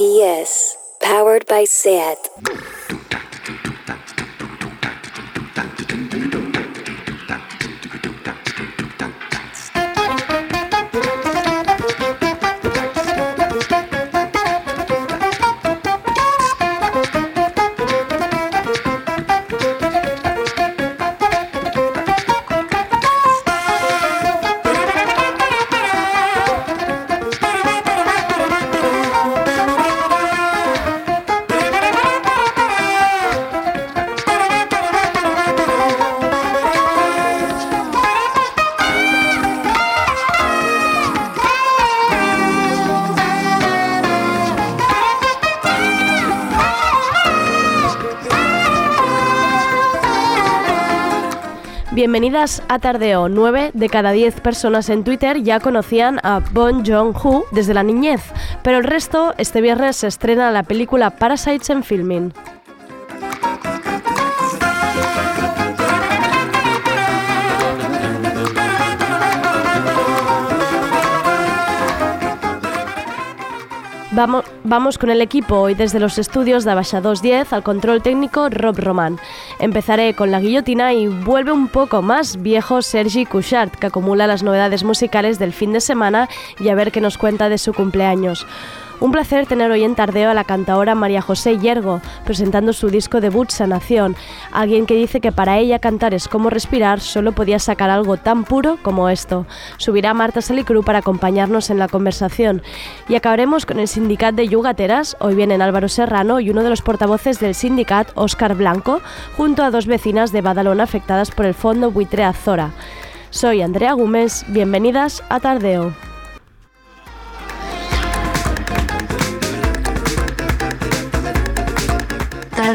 RPS, powered by SAT. Bienvenidas a Tardeo. 9 de cada 10 personas en Twitter ya conocían a Bon Jong-ho desde la niñez, pero el resto este viernes se estrena la película Parasites en filming. Vamos, vamos con el equipo hoy desde los estudios de Abasha 210 al control técnico Rob Román. Empezaré con la guillotina y vuelve un poco más viejo Sergi Couchard, que acumula las novedades musicales del fin de semana y a ver qué nos cuenta de su cumpleaños. Un placer tener hoy en Tardeo a la cantadora María José Yergo, presentando su disco debut Sanación, alguien que dice que para ella cantar es como respirar, solo podía sacar algo tan puro como esto. Subirá Marta Salicru para acompañarnos en la conversación. Y acabaremos con el sindicat de Yugateras, hoy vienen Álvaro Serrano y uno de los portavoces del sindicat, Óscar Blanco, junto a dos vecinas de Badalona afectadas por el fondo buitre Azora. Soy Andrea Gómez, bienvenidas a Tardeo.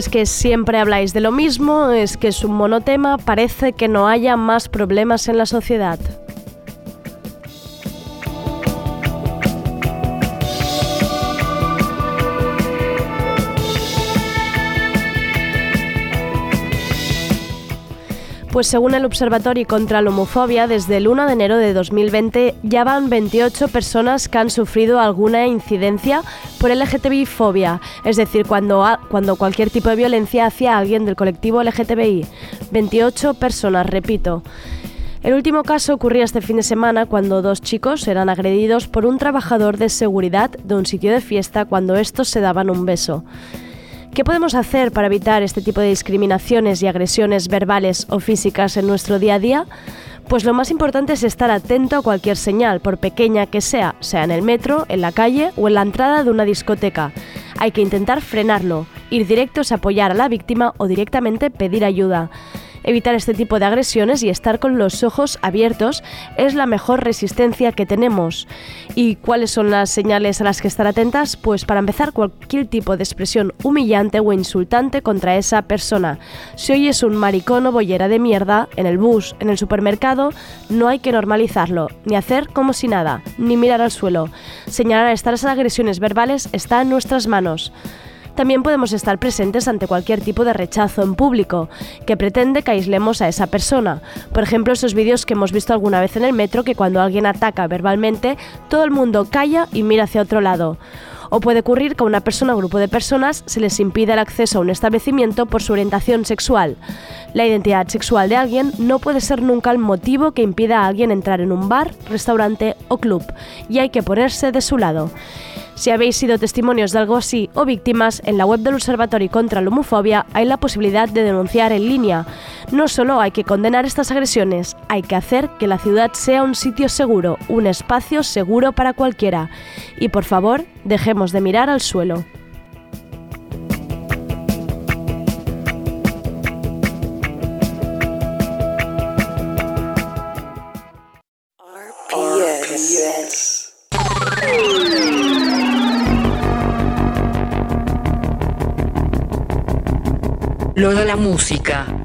Es que siempre habláis de lo mismo, es que es un monotema, parece que no haya más problemas en la sociedad. Pues según el Observatorio contra la Homofobia, desde el 1 de enero de 2020 ya van 28 personas que han sufrido alguna incidencia por LGTBI-fobia, es decir, cuando, cuando cualquier tipo de violencia hacia alguien del colectivo LGTBI. 28 personas, repito. El último caso ocurría este fin de semana cuando dos chicos eran agredidos por un trabajador de seguridad de un sitio de fiesta cuando estos se daban un beso. ¿Qué podemos hacer para evitar este tipo de discriminaciones y agresiones verbales o físicas en nuestro día a día? Pues lo más importante es estar atento a cualquier señal, por pequeña que sea, sea en el metro, en la calle o en la entrada de una discoteca. Hay que intentar frenarlo, ir directos a apoyar a la víctima o directamente pedir ayuda. Evitar este tipo de agresiones y estar con los ojos abiertos es la mejor resistencia que tenemos. ¿Y cuáles son las señales a las que estar atentas? Pues para empezar, cualquier tipo de expresión humillante o insultante contra esa persona. Si oyes un maricón o bollera de mierda en el bus, en el supermercado, no hay que normalizarlo, ni hacer como si nada, ni mirar al suelo. Señalar estas agresiones verbales está en nuestras manos. También podemos estar presentes ante cualquier tipo de rechazo en público que pretende que aislemos a esa persona. Por ejemplo, esos vídeos que hemos visto alguna vez en el metro que cuando alguien ataca verbalmente, todo el mundo calla y mira hacia otro lado. O puede ocurrir que a una persona o grupo de personas se les impida el acceso a un establecimiento por su orientación sexual. La identidad sexual de alguien no puede ser nunca el motivo que impida a alguien entrar en un bar, restaurante o club, y hay que ponerse de su lado. Si habéis sido testimonios de algo así o víctimas, en la web del Observatorio contra la Homofobia hay la posibilidad de denunciar en línea. No solo hay que condenar estas agresiones, hay que hacer que la ciudad sea un sitio seguro, un espacio seguro para cualquiera. Y por favor, dejemos de mirar al suelo. Lo de la música.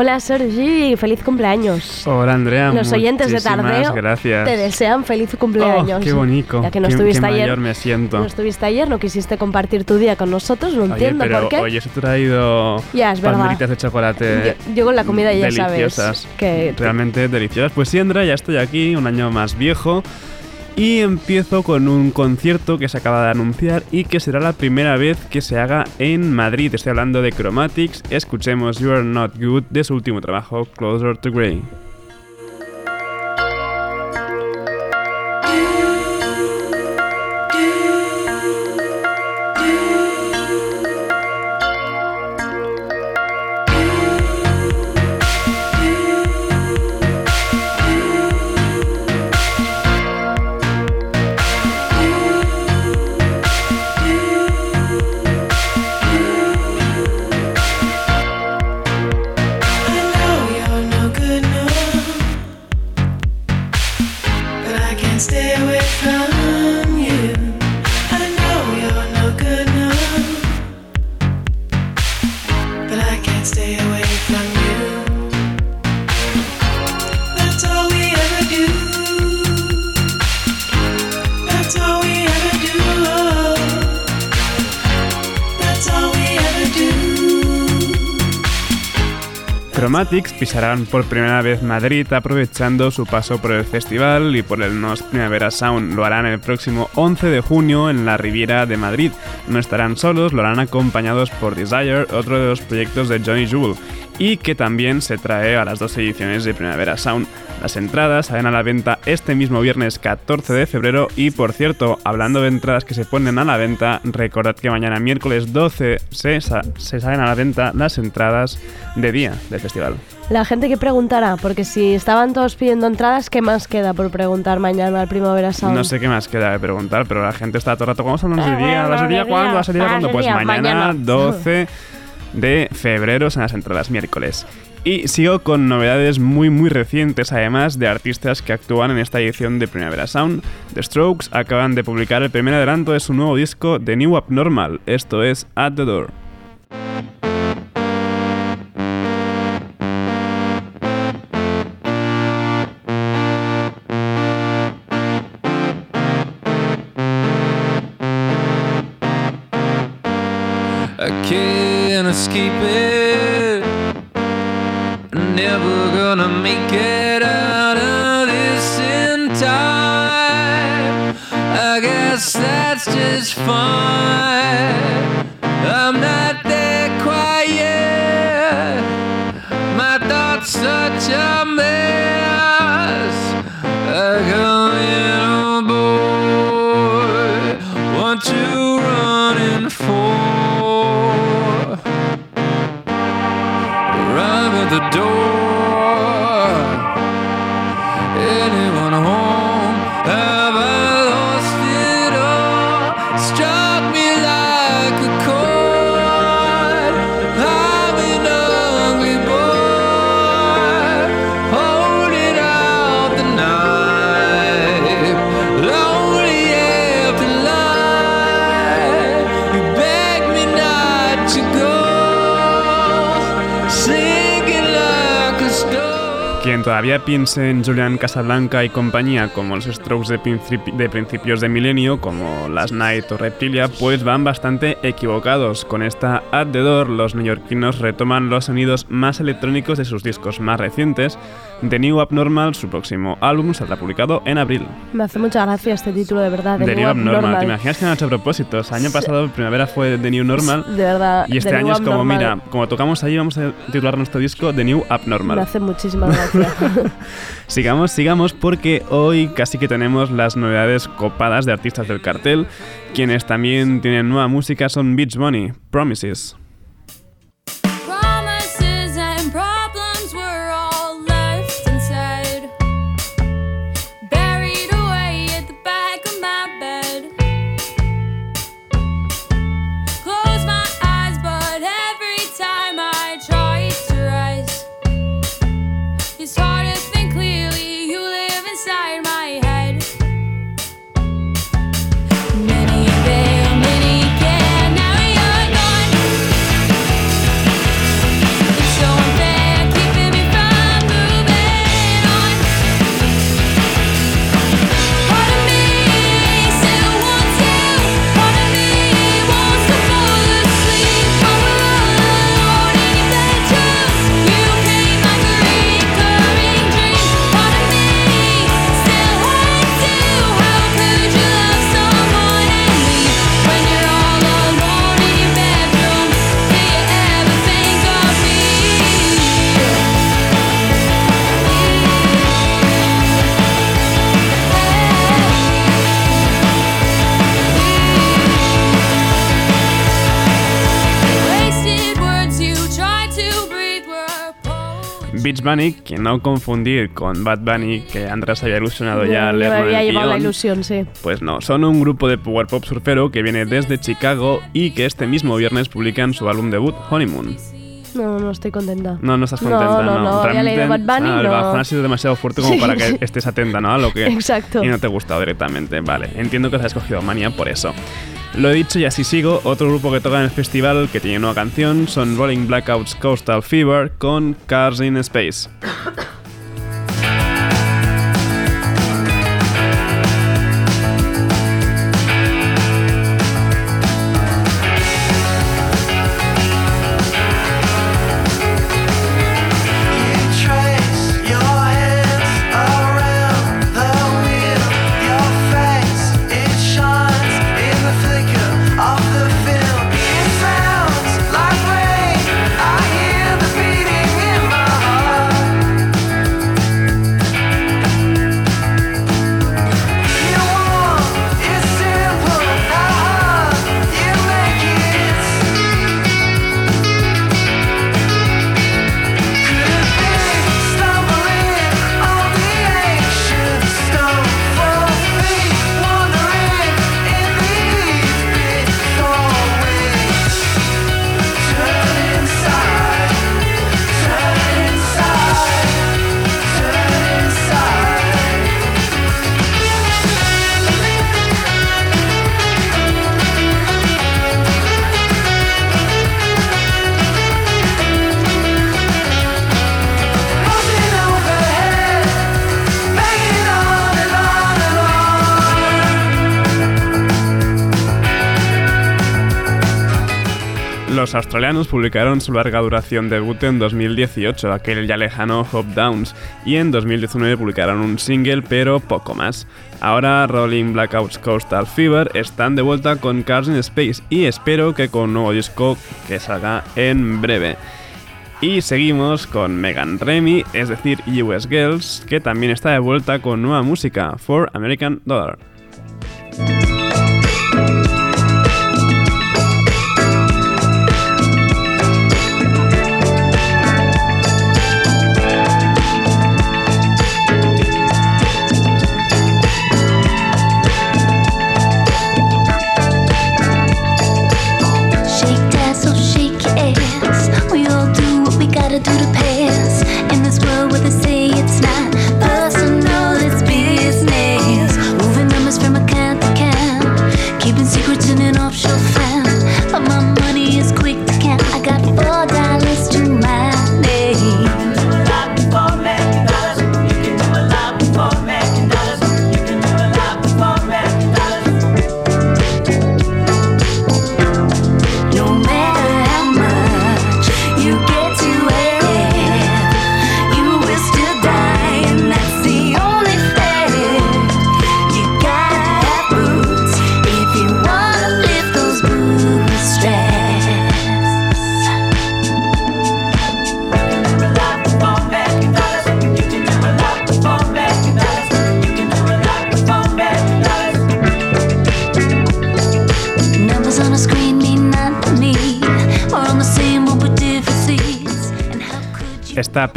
Hola Sergi, feliz cumpleaños. Hola Andrea. Los oyentes de Tardeo gracias. te desean feliz cumpleaños. Oh, qué bonito. Ya que no qué, estuviste qué ayer. mayor me siento. No estuviste ayer, no quisiste compartir tu día con nosotros, no Oye, entiendo pero por qué. hoy os he traído Ya, es banderitas de chocolate yo, yo con la comida ya deliciosas, sabes que realmente deliciosas. Pues sí, Andrea, ya estoy aquí, un año más viejo. Y empiezo con un concierto que se acaba de anunciar y que será la primera vez que se haga en Madrid. Estoy hablando de Chromatics. Escuchemos You Are Not Good de su último trabajo, Closer to Grey. Pisarán por primera vez Madrid aprovechando su paso por el festival y por el NOS Primavera Sound. Lo harán el próximo 11 de junio en la Riviera de Madrid. No estarán solos, lo harán acompañados por Desire, otro de los proyectos de Johnny Jewel, y que también se trae a las dos ediciones de Primavera Sound. Las entradas salen a la venta este mismo viernes 14 de febrero y por cierto, hablando de entradas que se ponen a la venta, recordad que mañana miércoles 12 se, sa- se salen a la venta las entradas de día del festival. La gente que preguntará, porque si estaban todos pidiendo entradas, ¿qué más queda por preguntar mañana al Primavera Sound? No sé qué más queda de preguntar, pero la gente está todo el rato, ¿cómo son los de día? ¿Las de día cuándo? ¿Las de día cuándo? Pues mañana, mañana. 12 de febrero son las entradas miércoles. Y sigo con novedades muy muy recientes además de artistas que actúan en esta edición de Primavera Sound. The Strokes acaban de publicar el primer adelanto de su nuevo disco The New Abnormal, esto es At the Door. Piense en Julian Casablanca y compañía como los Strokes de, principi- de principios de milenio, como Last Night o Reptilia, pues van bastante equivocados. Con esta At the Door, los neoyorquinos retoman los sonidos más electrónicos de sus discos más recientes. The New Abnormal, su próximo álbum, saldrá publicado en abril. Me hace mucha gracia este título, de verdad. de The New New Abnormal, Abnormal. ¿te imaginas que han hecho propósitos? Año pasado, primavera fue The New Normal. De verdad. Y este The año New es como, Abnormal. mira, como tocamos ahí, vamos a titular nuestro disco The New Me Abnormal. hace muchísima gracia. Sigamos, sigamos, porque hoy casi que tenemos las novedades copadas de artistas del cartel. Quienes también tienen nueva música son Beach Bunny, Promises. Beach Bunny, que no confundir con Bad Bunny, que Andrés había ilusionado ya me leerlo en había llevado la ilusión, sí. Pues no, son un grupo de power pop surfero que viene desde Chicago y que este mismo viernes publican su álbum debut, Honeymoon. No, no estoy contenta. No, no estás No, contenta, no, no, había leído Bad Bunny, ah, el no. ha sido demasiado fuerte como Sí. para que estés atenta, ¿no? A lo que... Exacto. Y no te ha gustado directamente, vale. Entiendo que has escogido Mania por eso. Lo he dicho y así sigo. Otro grupo que toca en el festival que tiene una canción son Rolling Blackouts Coastal Fever con Cars in Space. Publicaron su larga duración debut en 2018, aquel ya lejano Hope Downs, y en 2019 publicaron un single, pero poco más. Ahora Rolling Blackouts Coastal Fever están de vuelta con Cars in Space y espero que con un nuevo disco que salga en breve. Y seguimos con Megan Remy, es decir, US Girls, que también está de vuelta con nueva música, For American Dollar.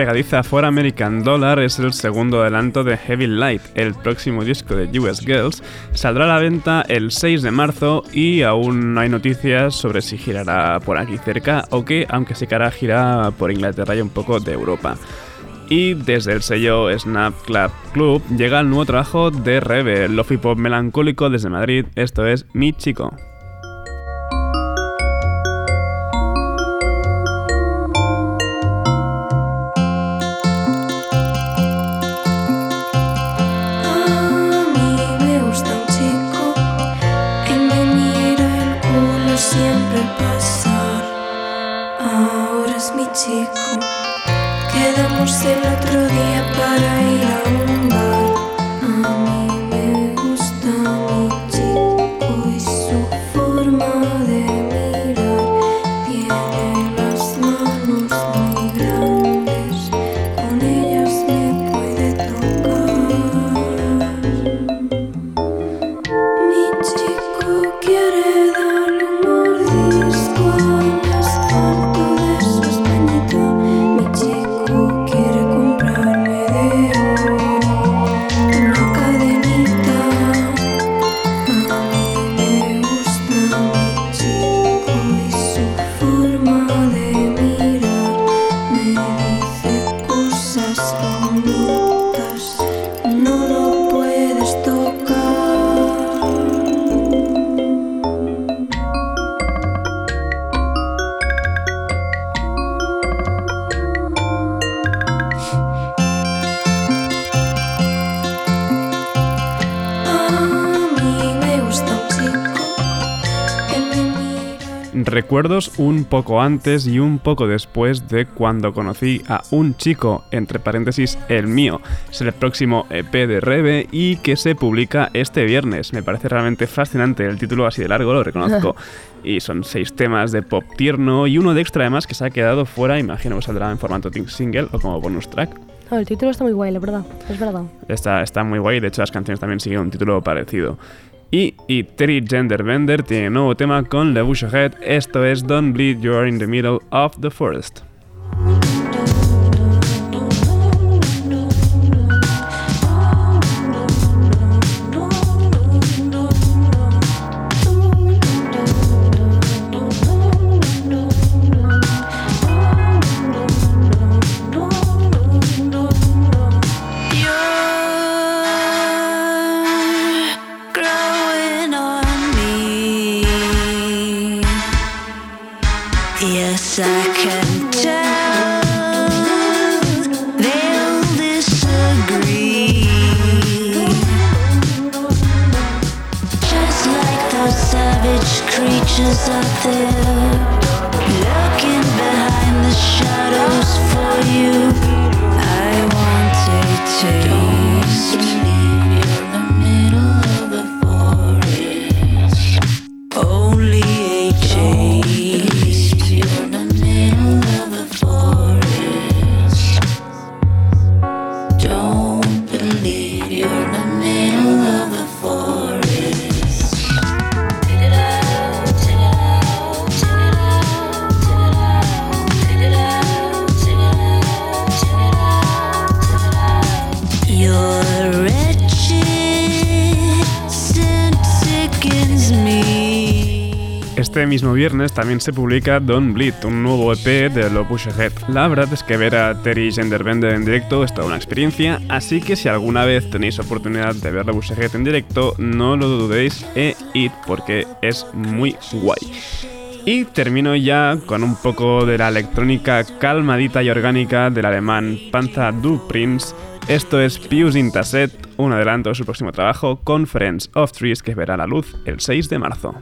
Pegadiza For American Dollar es el segundo adelanto de Heavy Light, el próximo disco de US Girls. Saldrá a la venta el 6 de marzo y aún no hay noticias sobre si girará por aquí cerca o que, aunque sí que hará gira por Inglaterra y un poco de Europa. Y desde el sello Snap Club Club llega el nuevo trabajo de Rebe, Lofi Pop melancólico desde Madrid. Esto es Mi Chico. Un poco antes y un poco después de cuando conocí a un chico, entre paréntesis el mío. Es el próximo EP de Rebe y que se publica este viernes. Me parece realmente fascinante el título así de largo, lo reconozco. y son seis temas de pop tierno y uno de extra además que se ha quedado fuera, imagino que saldrá en formato single o como bonus track. No, el título está muy guay, la verdad. Es verdad. Está, está muy guay, de hecho las canciones también siguen un título parecido. Y, Terry Genderbender tiene nuevo tema con Le Ahead, esto es Don't Bleed, You're in the Middle of the Forest. Viernes también se publica Don't Bleed, un nuevo EP de Lo Push Ahead. La verdad es que ver a Terry Genderbender en directo es toda una experiencia, así que si alguna vez tenéis oportunidad de ver Lo Push Ahead en directo, no lo dudéis e id porque es muy guay. Y termino ya con un poco de la electrónica calmadita y orgánica del alemán Panza du Prince. Esto es Pius Intaset, un adelanto de su próximo trabajo, Conference of Trees, que verá la luz el 6 de marzo.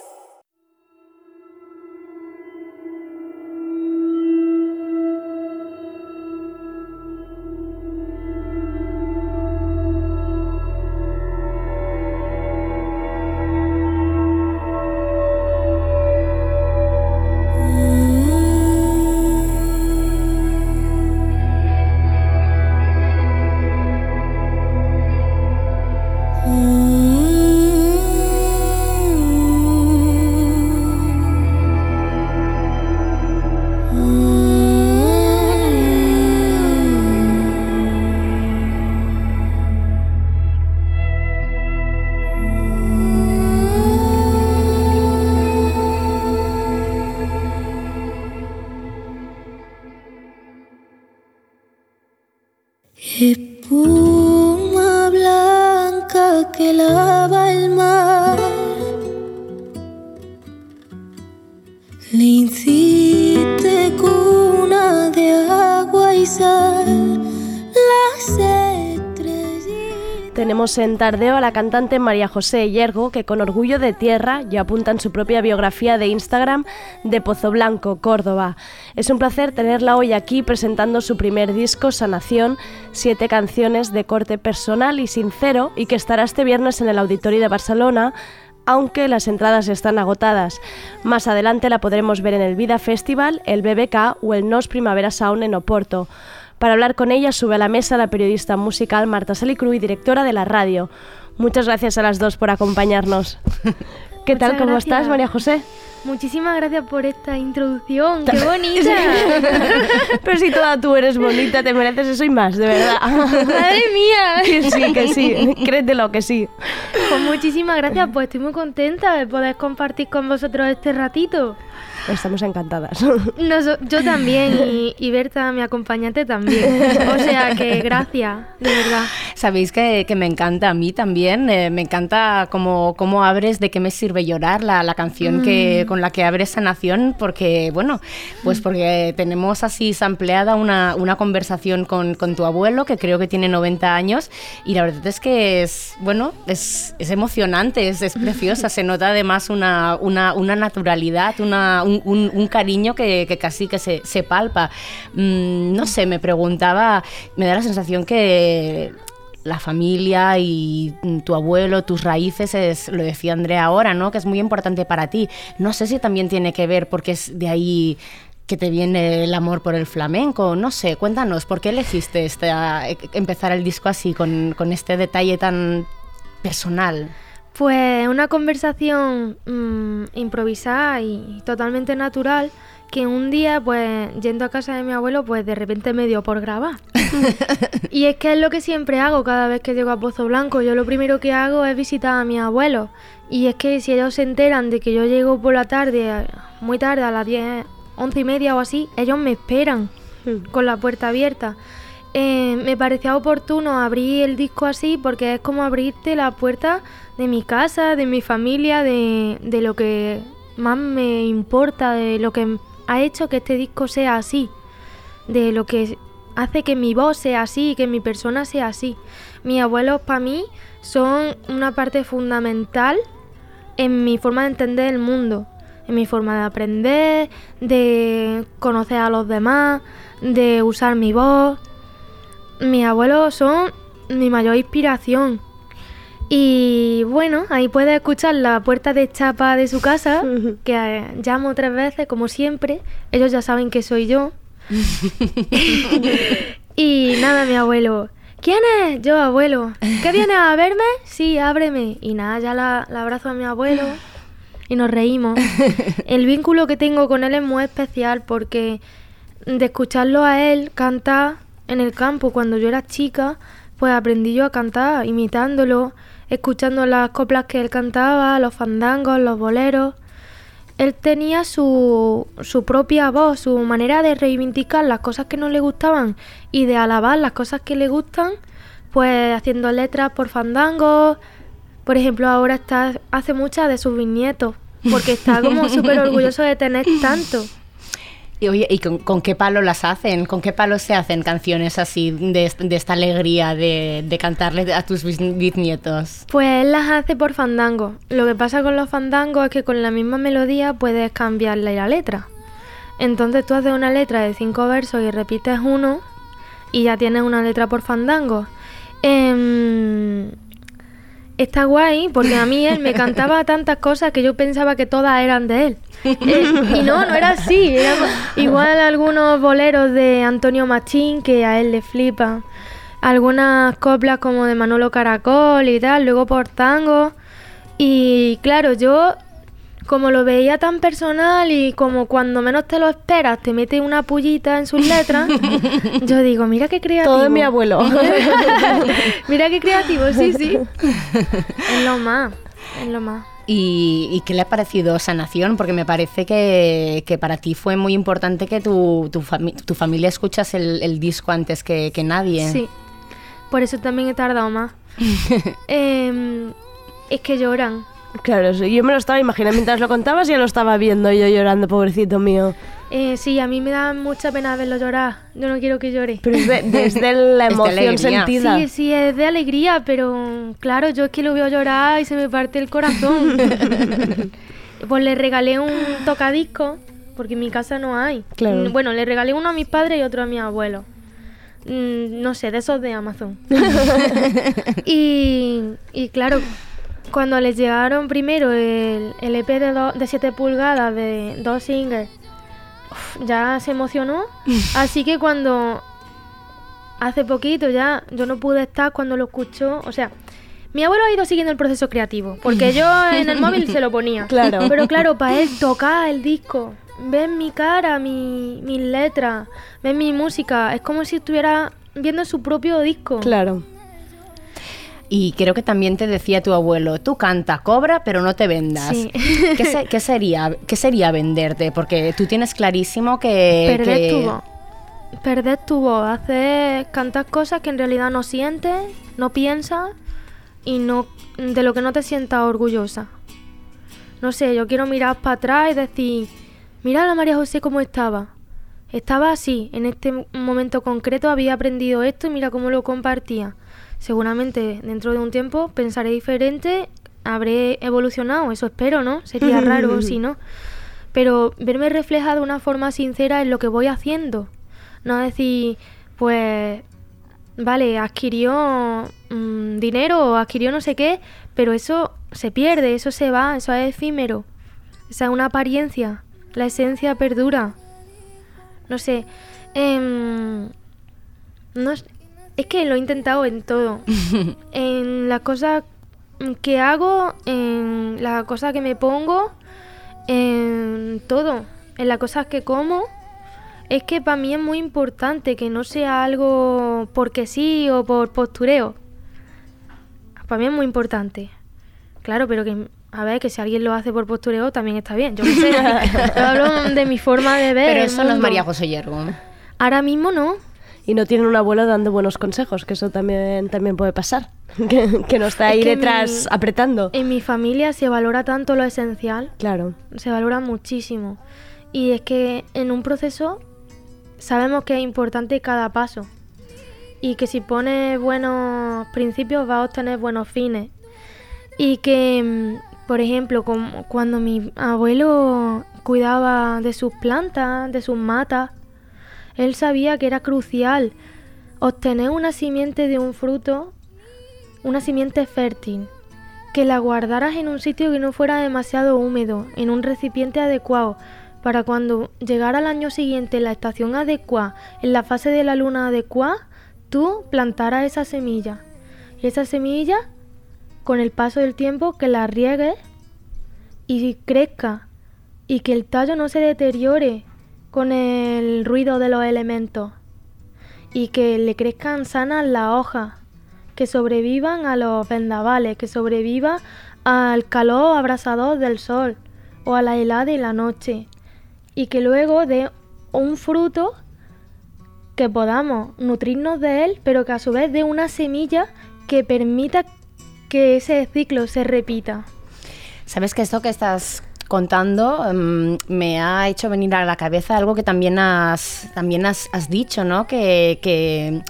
Tenemos en Tardeo a la cantante María José Yergo, que con orgullo de tierra ya apunta en su propia biografía de Instagram de Pozo Blanco, Córdoba. Es un placer tenerla hoy aquí presentando su primer disco, Sanación, siete canciones de corte personal y sincero, y que estará este viernes en el Auditorio de Barcelona, aunque las entradas están agotadas. Más adelante la podremos ver en el Vida Festival, el BBK o el Nos Primavera Sound en Oporto. Para hablar con ella sube a la mesa la periodista musical Marta Salicru y directora de la radio. Muchas gracias a las dos por acompañarnos. ¿Qué tal? Muchas ¿Cómo gracias. estás, María José? Muchísimas gracias por esta introducción, qué bonita. Pero si toda tú eres bonita, te mereces eso y más, de verdad. Madre mía. Que sí, que sí, créetelo que sí. Pues muchísimas gracias, pues estoy muy contenta de poder compartir con vosotros este ratito. Estamos encantadas. Noso- yo también y, y Berta, mi acompañante, también. O sea que gracias, de verdad. Sabéis que, que me encanta a mí también, eh, me encanta cómo, cómo abres de qué me sirve llorar, la, la canción que, Mm. con la que abres Sanación, porque, bueno, pues porque tenemos así sampleada una, una conversación con, con tu abuelo, que creo que tiene 90 años, y la verdad es que es, bueno, es, es emocionante, es, es preciosa, se nota además una, una, una naturalidad, una, un, cariño que, casi que se, se palpa. Mm, no sé, me preguntaba, me da la sensación que la familia y tu abuelo, tus raíces, es, lo decía Andrea ahora, ¿no? Que es muy importante para ti. No sé si también tiene que ver porque es de ahí que te viene el amor por el flamenco. No sé, cuéntanos, ¿por qué elegiste esta, e- empezar el disco así, con, con este detalle tan personal? Pues una conversación mm, improvisada y totalmente natural que un día, pues yendo a casa de mi abuelo, pues de repente me dio por grabar. y es que es lo que siempre hago cada vez que llego a Pozo Blanco. Yo lo primero que hago es visitar a mi abuelo. Y es que si ellos se enteran de que yo llego por la tarde, muy tarde, a las 10, 11 y media o así, ellos me esperan con la puerta abierta. Eh, me parecía oportuno abrir el disco así porque es como abrirte la puerta de mi casa, de mi familia, de, de lo que más me importa, de lo que ha hecho que este disco sea así, de lo que hace que mi voz sea así, que mi persona sea así. Mis abuelos para mí son una parte fundamental en mi forma de entender el mundo, en mi forma de aprender, de conocer a los demás, de usar mi voz. Mis abuelos son mi mayor inspiración. Y bueno, ahí puedes escuchar la puerta de chapa de su casa, que eh, llamo tres veces, como siempre. Ellos ya saben que soy yo. y nada, mi abuelo. ¿Quién es? Yo, abuelo. ¿Qué vienes a verme? Sí, ábreme. Y nada, ya la, la abrazo a mi abuelo y nos reímos. El vínculo que tengo con él es muy especial porque de escucharlo a él cantar en el campo cuando yo era chica, pues aprendí yo a cantar imitándolo, escuchando las coplas que él cantaba, los fandangos, los boleros. Él tenía su, su propia voz, su manera de reivindicar las cosas que no le gustaban y de alabar las cosas que le gustan, pues haciendo letras por fandangos. Por ejemplo, ahora está, hace muchas de sus bisnietos, porque está como súper orgulloso de tener tanto. Y oye, ¿y con, qué palo las hacen? ¿Con qué palo se hacen canciones así de, de esta alegría de, de cantarle a tus bis- bisnietos? Pues él las hace por fandango. Lo que pasa con los fandangos es que con la misma melodía puedes cambiarle la letra. Entonces tú haces una letra de cinco versos y repites uno y ya tienes una letra por fandango. Em, está guay porque a mí él me cantaba tantas cosas que yo pensaba que todas eran de él. Eh, y no, no era así. Era igual algunos boleros de Antonio Machín que a él le flipa. Algunas coplas como de Manolo Caracol y tal, luego por tango. Y claro, yo como lo veía tan personal y como cuando menos te lo esperas te mete una pullita en sus letras, yo digo, mira qué creativo. Todo de mi abuelo. mira qué creativo, sí, sí. Es lo más, es lo más. ¿Y, y qué le ha parecido Sanación? Porque me parece que, que para ti fue muy importante que tu, tu, fami- tu familia escuchas el, el disco antes que, que nadie. Sí, por eso también he tardado más. Em, es que lloran. Claro, sí, yo me lo estaba imaginando mientras lo contabas, ya lo estaba viendo yo llorando, pobrecito mío. Eh, sí, a mí me da mucha pena verlo llorar. Yo no quiero que llore. Pero es de- desde la emoción sentida. Sí, sí, es de alegría, pero claro, yo es que lo veo llorar y se me parte el corazón. pues le regalé un tocadisco, porque en mi casa no hay. Claro. Mm, Bueno, le regalé uno a mis padres y otro a mi abuelo. Mm, No sé, de esos de Amazon. y, y claro, cuando les llegaron primero el, el EP de, do- de 7 pulgadas de dos singles, uf, ya se emocionó. Así que cuando hace poquito ya yo no pude estar cuando lo escuchó, o sea, mi abuelo ha ido siguiendo el proceso creativo, porque yo en el móvil se lo ponía. Claro. Pero claro, para él tocar el disco, ver mi cara, mi, mis letras, ver mi música, es como si estuviera viendo su propio disco. Claro. Y creo que también te decía tu abuelo, tú canta, cobra, pero no te vendas. Sí. ¿Qué, se- qué sería, ¿Qué sería venderte? Porque tú tienes clarísimo que... Perder que- tu voz. Perder tu voz, hacer cantar cosas que en realidad no sientes, no piensas y no de lo que no te sientas orgullosa. No sé, yo quiero mirar para atrás y decir, mira a la María José cómo estaba. Estaba así, en este momento concreto había aprendido esto y mira cómo lo compartía. Seguramente dentro de un tiempo pensaré diferente, habré evolucionado, eso espero, ¿no? Sería raro si no pero verme reflejada de una forma sincera en lo que voy haciendo. No decir, pues, vale, adquirió mm, dinero o adquirió no sé qué, pero eso se pierde, eso se va, eso es efímero. Esa es una apariencia, la esencia perdura. No sé, em, no es, que lo he intentado en todo. en las cosas que hago, en las cosas que me pongo, en todo, en las cosas que como. Es que para mí es muy importante que no sea algo porque sí o por postureo. Para mí es muy importante. Claro, pero que, a ver, que si alguien lo hace por postureo también está bien. Yo qué sé. Yo hablo de mi forma de ver. Pero el eso no es. María José Yergo. Ahora mismo no. Y no tiene un abuelo dando buenos consejos, que eso también, también puede pasar. Que, que no está ahí Es que detrás mi- apretando. En mi familia se valora tanto lo esencial. Claro. se valora muchísimo. Y es que en un proceso sabemos que es importante cada paso. Y que si pones buenos principios vas a obtener buenos fines. Y que, mm, por ejemplo, como cuando mi abuelo cuidaba de sus plantas, de sus matas, él sabía que era crucial obtener una simiente de un fruto, una simiente fértil, que la guardaras en un sitio que no fuera demasiado húmedo, en un recipiente adecuado, para cuando llegara el año siguiente en la estación adecuada, en la fase de la luna adecuada, tú plantaras esa semilla. Y esa semilla, con el paso del tiempo, que la riegues y crezca, y que el tallo no se deteriore con el ruido de los elementos, y que le crezcan sanas las hojas, que sobrevivan a los vendavales, que sobreviva al calor abrasador del sol o a la helada de la noche y que luego dé un fruto que podamos nutrirnos de él, pero que a su vez dé una semilla que permita que ese ciclo se repita. Sabes que esto que estás contando mm, me ha hecho venir a la cabeza algo que también has, también has, has dicho, ¿no? Que, que,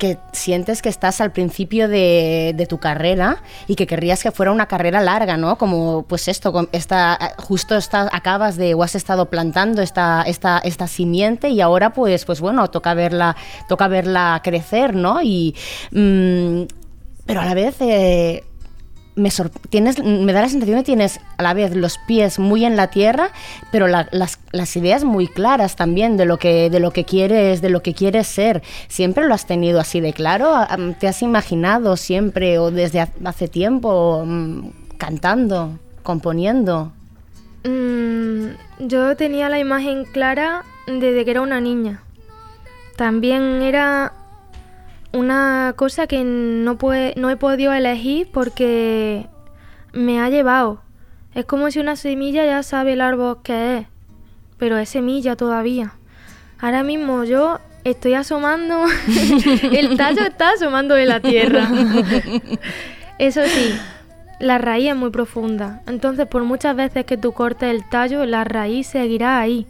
que sientes que estás al principio de, de tu carrera y que querrías que fuera una carrera larga, ¿no? Como pues esto, esta, justo está, acabas de o has estado plantando esta, esta, esta simiente y ahora pues, pues bueno, toca verla, toca verla crecer, ¿no? Y, mm, pero a la vez... eh, me, tienes, me da la sensación que tienes a la vez los pies muy en la tierra, pero la- las, ideas muy claras también de lo que de lo que quieres, de lo que quieres ser. Siempre lo has tenido así de claro. Te has imaginado siempre o desde ha- hace tiempo mm, cantando, componiendo. Mm, yo tenía la imagen clara desde que era una niña. También era una cosa que no, pue- no he podido elegir porque me ha llevado. Es como si una semilla ya sabe el árbol que es, pero es semilla todavía. Ahora mismo yo estoy asomando, el tallo está asomando de la tierra. Eso sí, la raíz es muy profunda. Entonces, por muchas veces que tú cortes el tallo, la raíz seguirá ahí.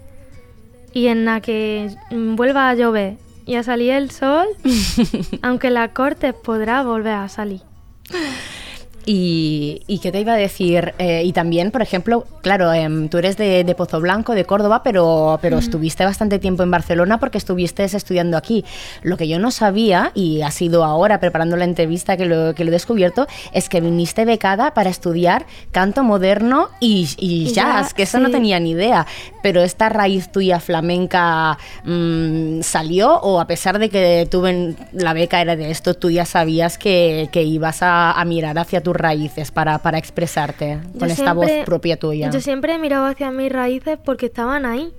Y en la que vuelva a llover y a salir el sol, aunque la cortes, podrá volver a salir. Y, y qué te iba a decir, Eh, y también, por ejemplo, claro, em, tú eres de, de Pozo Blanco, de Córdoba, pero, pero estuviste bastante tiempo en Barcelona porque estuviste estudiando aquí. Lo que yo no sabía, y ha sido ahora preparando la entrevista que lo, que lo he descubierto, es que viniste becada para estudiar canto moderno y, y jazz, jazz, que eso no sí. tenía ni idea. Pero esta raíz tuya flamenca mm, salió, o a pesar de que tuve la beca era de esto, tú ya sabías que, que ibas a, a mirar hacia tus raíces para, para expresarte Yo con esta voz propia tuya. Yo siempre he mirado hacia mis raíces porque estaban ahí.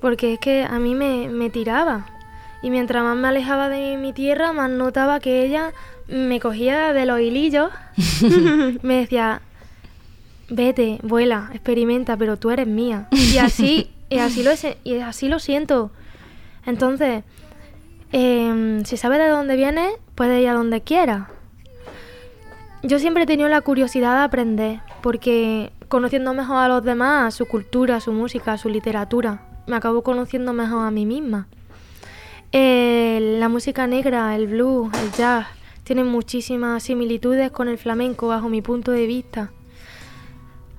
Porque es que a mí me, me tiraba. Y mientras más me alejaba de mi tierra, más notaba que ella me cogía de los hilillos. me decía, vete, vuela, experimenta, pero tú eres mía. Y así, y así, lo, y así lo siento. Entonces, em, si sabes de dónde vienes, puedes ir a donde quieras. Yo siempre he tenido la curiosidad de aprender, porque conociendo mejor a los demás, su cultura, su música, su literatura, me acabo conociendo mejor a mí misma. Eh, la música negra, el blues, el jazz, tienen muchísimas similitudes con el flamenco bajo mi punto de vista.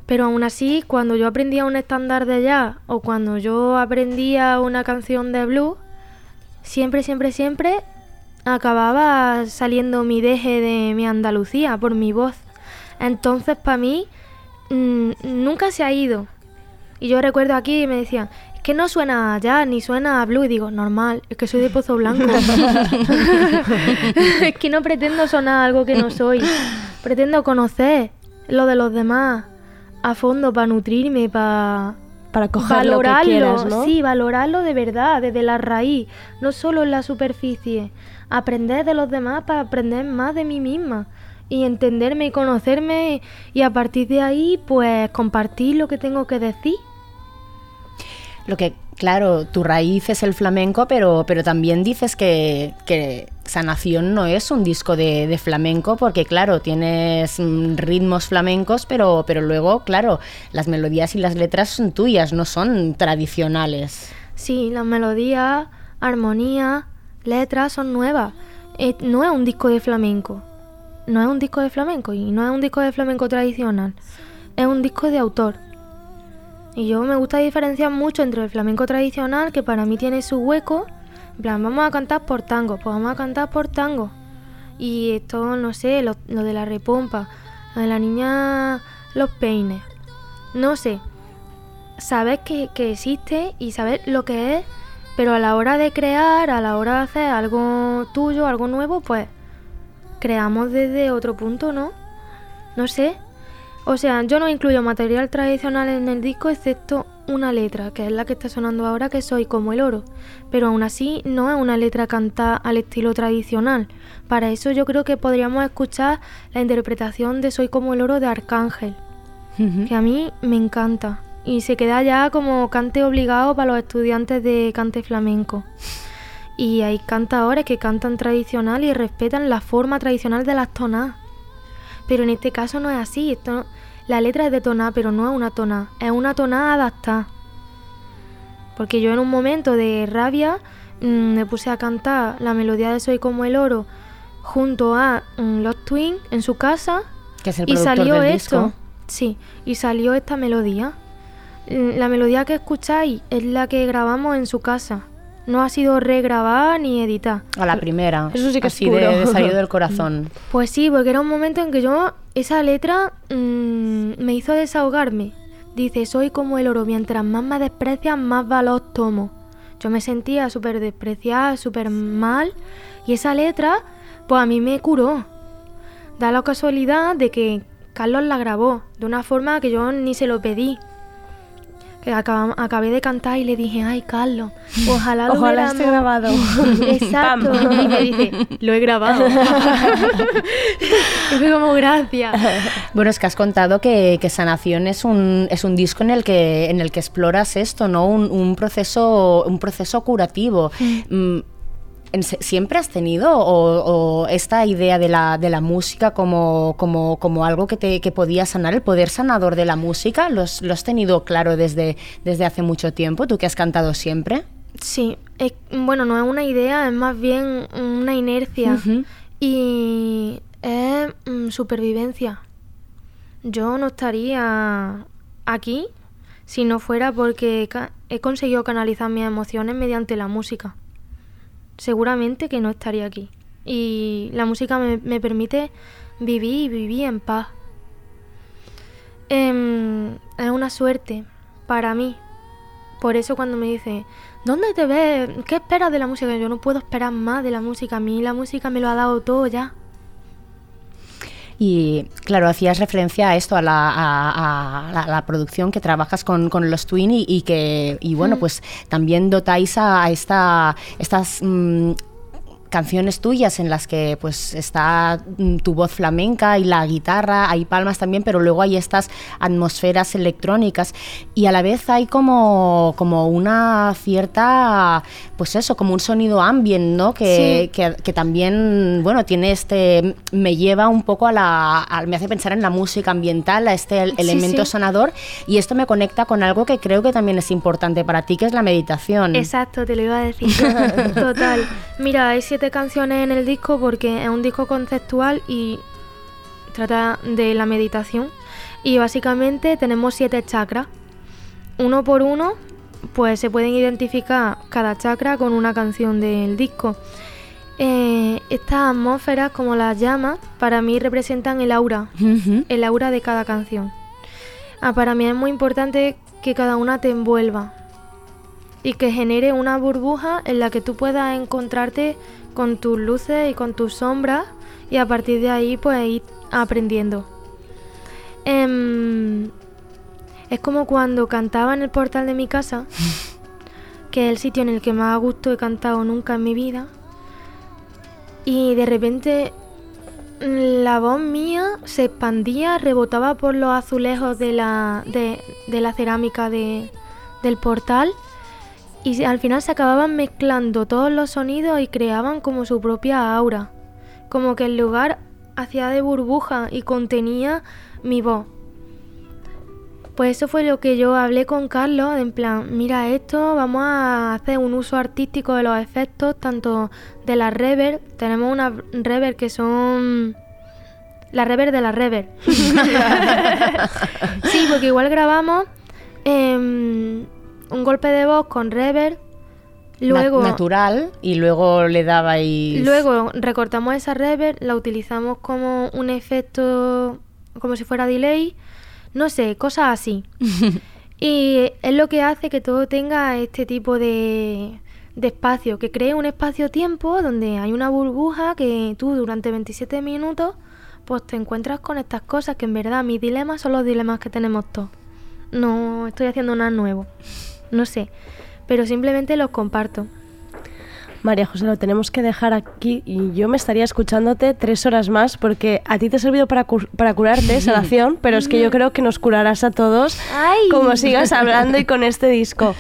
Pero aún así, cuando yo aprendía un estándar de jazz o cuando yo aprendía una canción de blues, siempre, siempre, siempre acababa saliendo mi deje de mi Andalucía por mi voz. Entonces, para mí, mm, nunca se ha ido. Y yo recuerdo aquí y me decían, es que no suena a jazz ni suena a blue. Y digo, normal, es que soy de Pozo Blanco. es que no pretendo sonar algo que no soy. Pretendo conocer lo de los demás a fondo para nutrirme, para Para coger lo que valorarlo, quieras, ¿no? sí, valorarlo de verdad, desde la raíz, no solo en la superficie. Aprender de los demás para aprender más de mí misma y entenderme y conocerme y a partir de ahí pues compartir lo que tengo que decir. Lo que, claro, tu raíz es el flamenco, pero, pero también dices que, que Sanación no es un disco de, de flamenco, porque claro, tienes mm, ritmos flamencos, pero, pero luego, claro, las melodías y las letras son tuyas, no son tradicionales. Sí, las melodías, armonía, letras son nuevas. Eh, no es un disco de flamenco. No es un disco de flamenco y no es un disco de flamenco tradicional. Es un disco de autor. Y yo me gusta diferenciar mucho entre el flamenco tradicional, que para mí tiene su hueco. En plan, vamos a cantar por tango, pues vamos a cantar por tango. Y esto, no sé, lo, lo de la repompa, lo de la niña, los peines. No sé, saber que, que existe y saber lo que es, pero a la hora de crear, a la hora de hacer algo tuyo, algo nuevo, pues creamos desde otro punto, ¿no? No sé. O sea, yo no incluyo material tradicional en el disco excepto una letra, que es la que está sonando ahora, que soy como el oro. Pero aún así no es una letra cantada al estilo tradicional. Para eso yo creo que podríamos escuchar la interpretación de Soy como el oro de Arcángel que a mí me encanta. Y se queda ya como cante obligado para los estudiantes de cante flamenco. Y hay cantadores que cantan tradicional y respetan la forma tradicional de las tonadas. Pero en este caso no es así. Esto, la letra es de tonada, pero no es una tonada. Es una tonada adaptada. Porque yo en un momento de rabia mm, me puse a cantar la melodía de Soy como el oro junto a mm, los Twins en su casa Que es el y salió del esto. disco. Sí, y salió esta melodía. Mm, La melodía que escucháis es la que grabamos en su casa. No ha sido regrabada ni editada. A la primera. Eso sí que es de, de salido del corazón. Pues sí, porque era un momento en que yo, esa letra mm, me hizo desahogarme. Dice, soy como el oro, mientras más me desprecias, más valor tomo. Yo me sentía súper despreciada, súper mal, y esa letra, pues a mí me curó. Da la casualidad de que Carlos la grabó, de una forma que yo ni se lo pedí. Que acabam- acabé de cantar y le dije, ay Carlos, ojalá lo Ojalá esté hubiéramos-". grabado. Exacto. Pam. y me dice, lo he grabado. y fue como, gracias. Bueno, es que has contado que, que Sanación es un, es un disco en el que, en el que exploras esto, ¿no? Un, un proceso, un proceso curativo. Mm, ¿en se- ¿siempre has tenido o, o esta idea de la, de la música como, como, como algo que, te, que podía sanar, el poder sanador de la música? ¿Lo has, lo has tenido claro desde, desde hace mucho tiempo, tú que has cantado siempre? Sí, es- bueno, no es una idea, es más bien una inercia y es mm, supervivencia. Yo no estaría aquí si no fuera porque he conseguido canalizar mis emociones mediante la música. Seguramente que no estaría aquí. Y la música me, me permite vivir y vivir en paz. Em, es una suerte para mí. Por eso cuando me dice, ¿dónde te ves? ¿Qué esperas de la música? Yo no puedo esperar más de la música. A mí la música me lo ha dado todo ya. Y claro, hacías referencia a esto, a la, a- a la- a la producción que trabajas con, con los Twin y, y que, y bueno, Mm. pues también dotáis a esta, estas mm, canciones tuyas en las que pues está mm, tu voz flamenca y la guitarra, hay palmas también, pero luego hay estas atmosferas electrónicas y a la vez hay como, como una cierta, pues eso, como un sonido ambient, ¿no? Que, Sí. que, que también, bueno, tiene este, me lleva un poco a la, a- me hace pensar en la música ambiental, a este el- Sí, elemento sí. sanador y esto me conecta con algo que creo que también es importante para ti, que es la meditación. Exacto, te lo iba a decir. Total. Mira, hay siete canciones en el disco porque es un disco conceptual y trata de la meditación. Y básicamente tenemos siete chakras. Uno por uno, pues se pueden identificar cada chakra con una canción del disco. Eh, estas atmósferas, como las llamas, para mí representan el aura, el aura de cada canción. Ah, para mí es muy importante que cada una te envuelva y que genere una burbuja en la que tú puedas encontrarte con tus luces y con tus sombras y a partir de ahí pues ir aprendiendo. Em, es como cuando cantaba en el portal de mi casa, que es el sitio en el que más a gusto he cantado nunca en mi vida, y de repente mm, la voz mía se expandía, rebotaba por los azulejos de la, de, de la cerámica de- del portal y al final se acababan mezclando todos los sonidos y creaban como su propia aura. Como que el lugar hacía de burbuja y contenía mi voz. Pues eso fue lo que yo hablé con Carlos, en plan, mira esto, vamos a hacer un uso artístico de los efectos, tanto de la reverb, tenemos una reverb que son... La reverb de la reverb. sí, porque igual grabamos em, un golpe de voz con reverb, Na- luego... natural y luego le dabais Luego recortamos esa reverb, la utilizamos como un efecto, como si fuera delay, no sé, cosas así. y es lo que hace que todo tenga este tipo de, de espacio, que cree un espacio-tiempo donde hay una burbuja que tú durante 27 minutos pues te encuentras con estas cosas que en verdad mis dilemas son los dilemas que tenemos todos. No estoy haciendo nada nuevo, no sé, pero simplemente los comparto. María José, lo tenemos que dejar aquí y yo me estaría escuchándote tres horas más porque a ti te ha servido para, cu- para curarte, sanación, pero es que yo creo que nos curarás a todos ¡Ay! como sigas hablando y con este disco.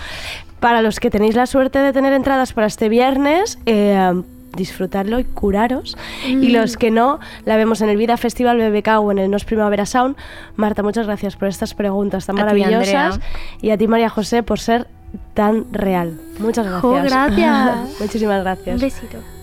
Para los que tenéis la suerte de tener entradas para este viernes, eh, disfrutarlo y curaros. Y los que no, la vemos en el Vida Festival BBK o en el Nos Primavera Sound. Marta, muchas gracias por estas preguntas tan A maravillosas. Y a ti, María José, por ser tan real. Muchas gracias. Jo, gracias. Muchísimas gracias. Un besito.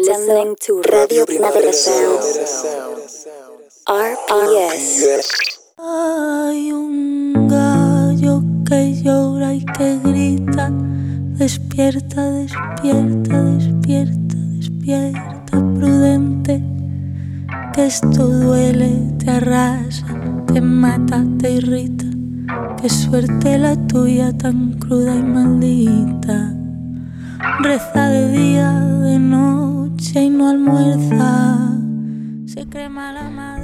Estás escuchando Radio Primavera Sound. RPS. Hay un gallo que llora y que grita. Despierta, despierta, despierta, despierta, prudente. Que esto duele, te arrasa, te mata, te irrita. Qué suerte la tuya tan cruda y maldita. Reza de día, de noche y no almuerza.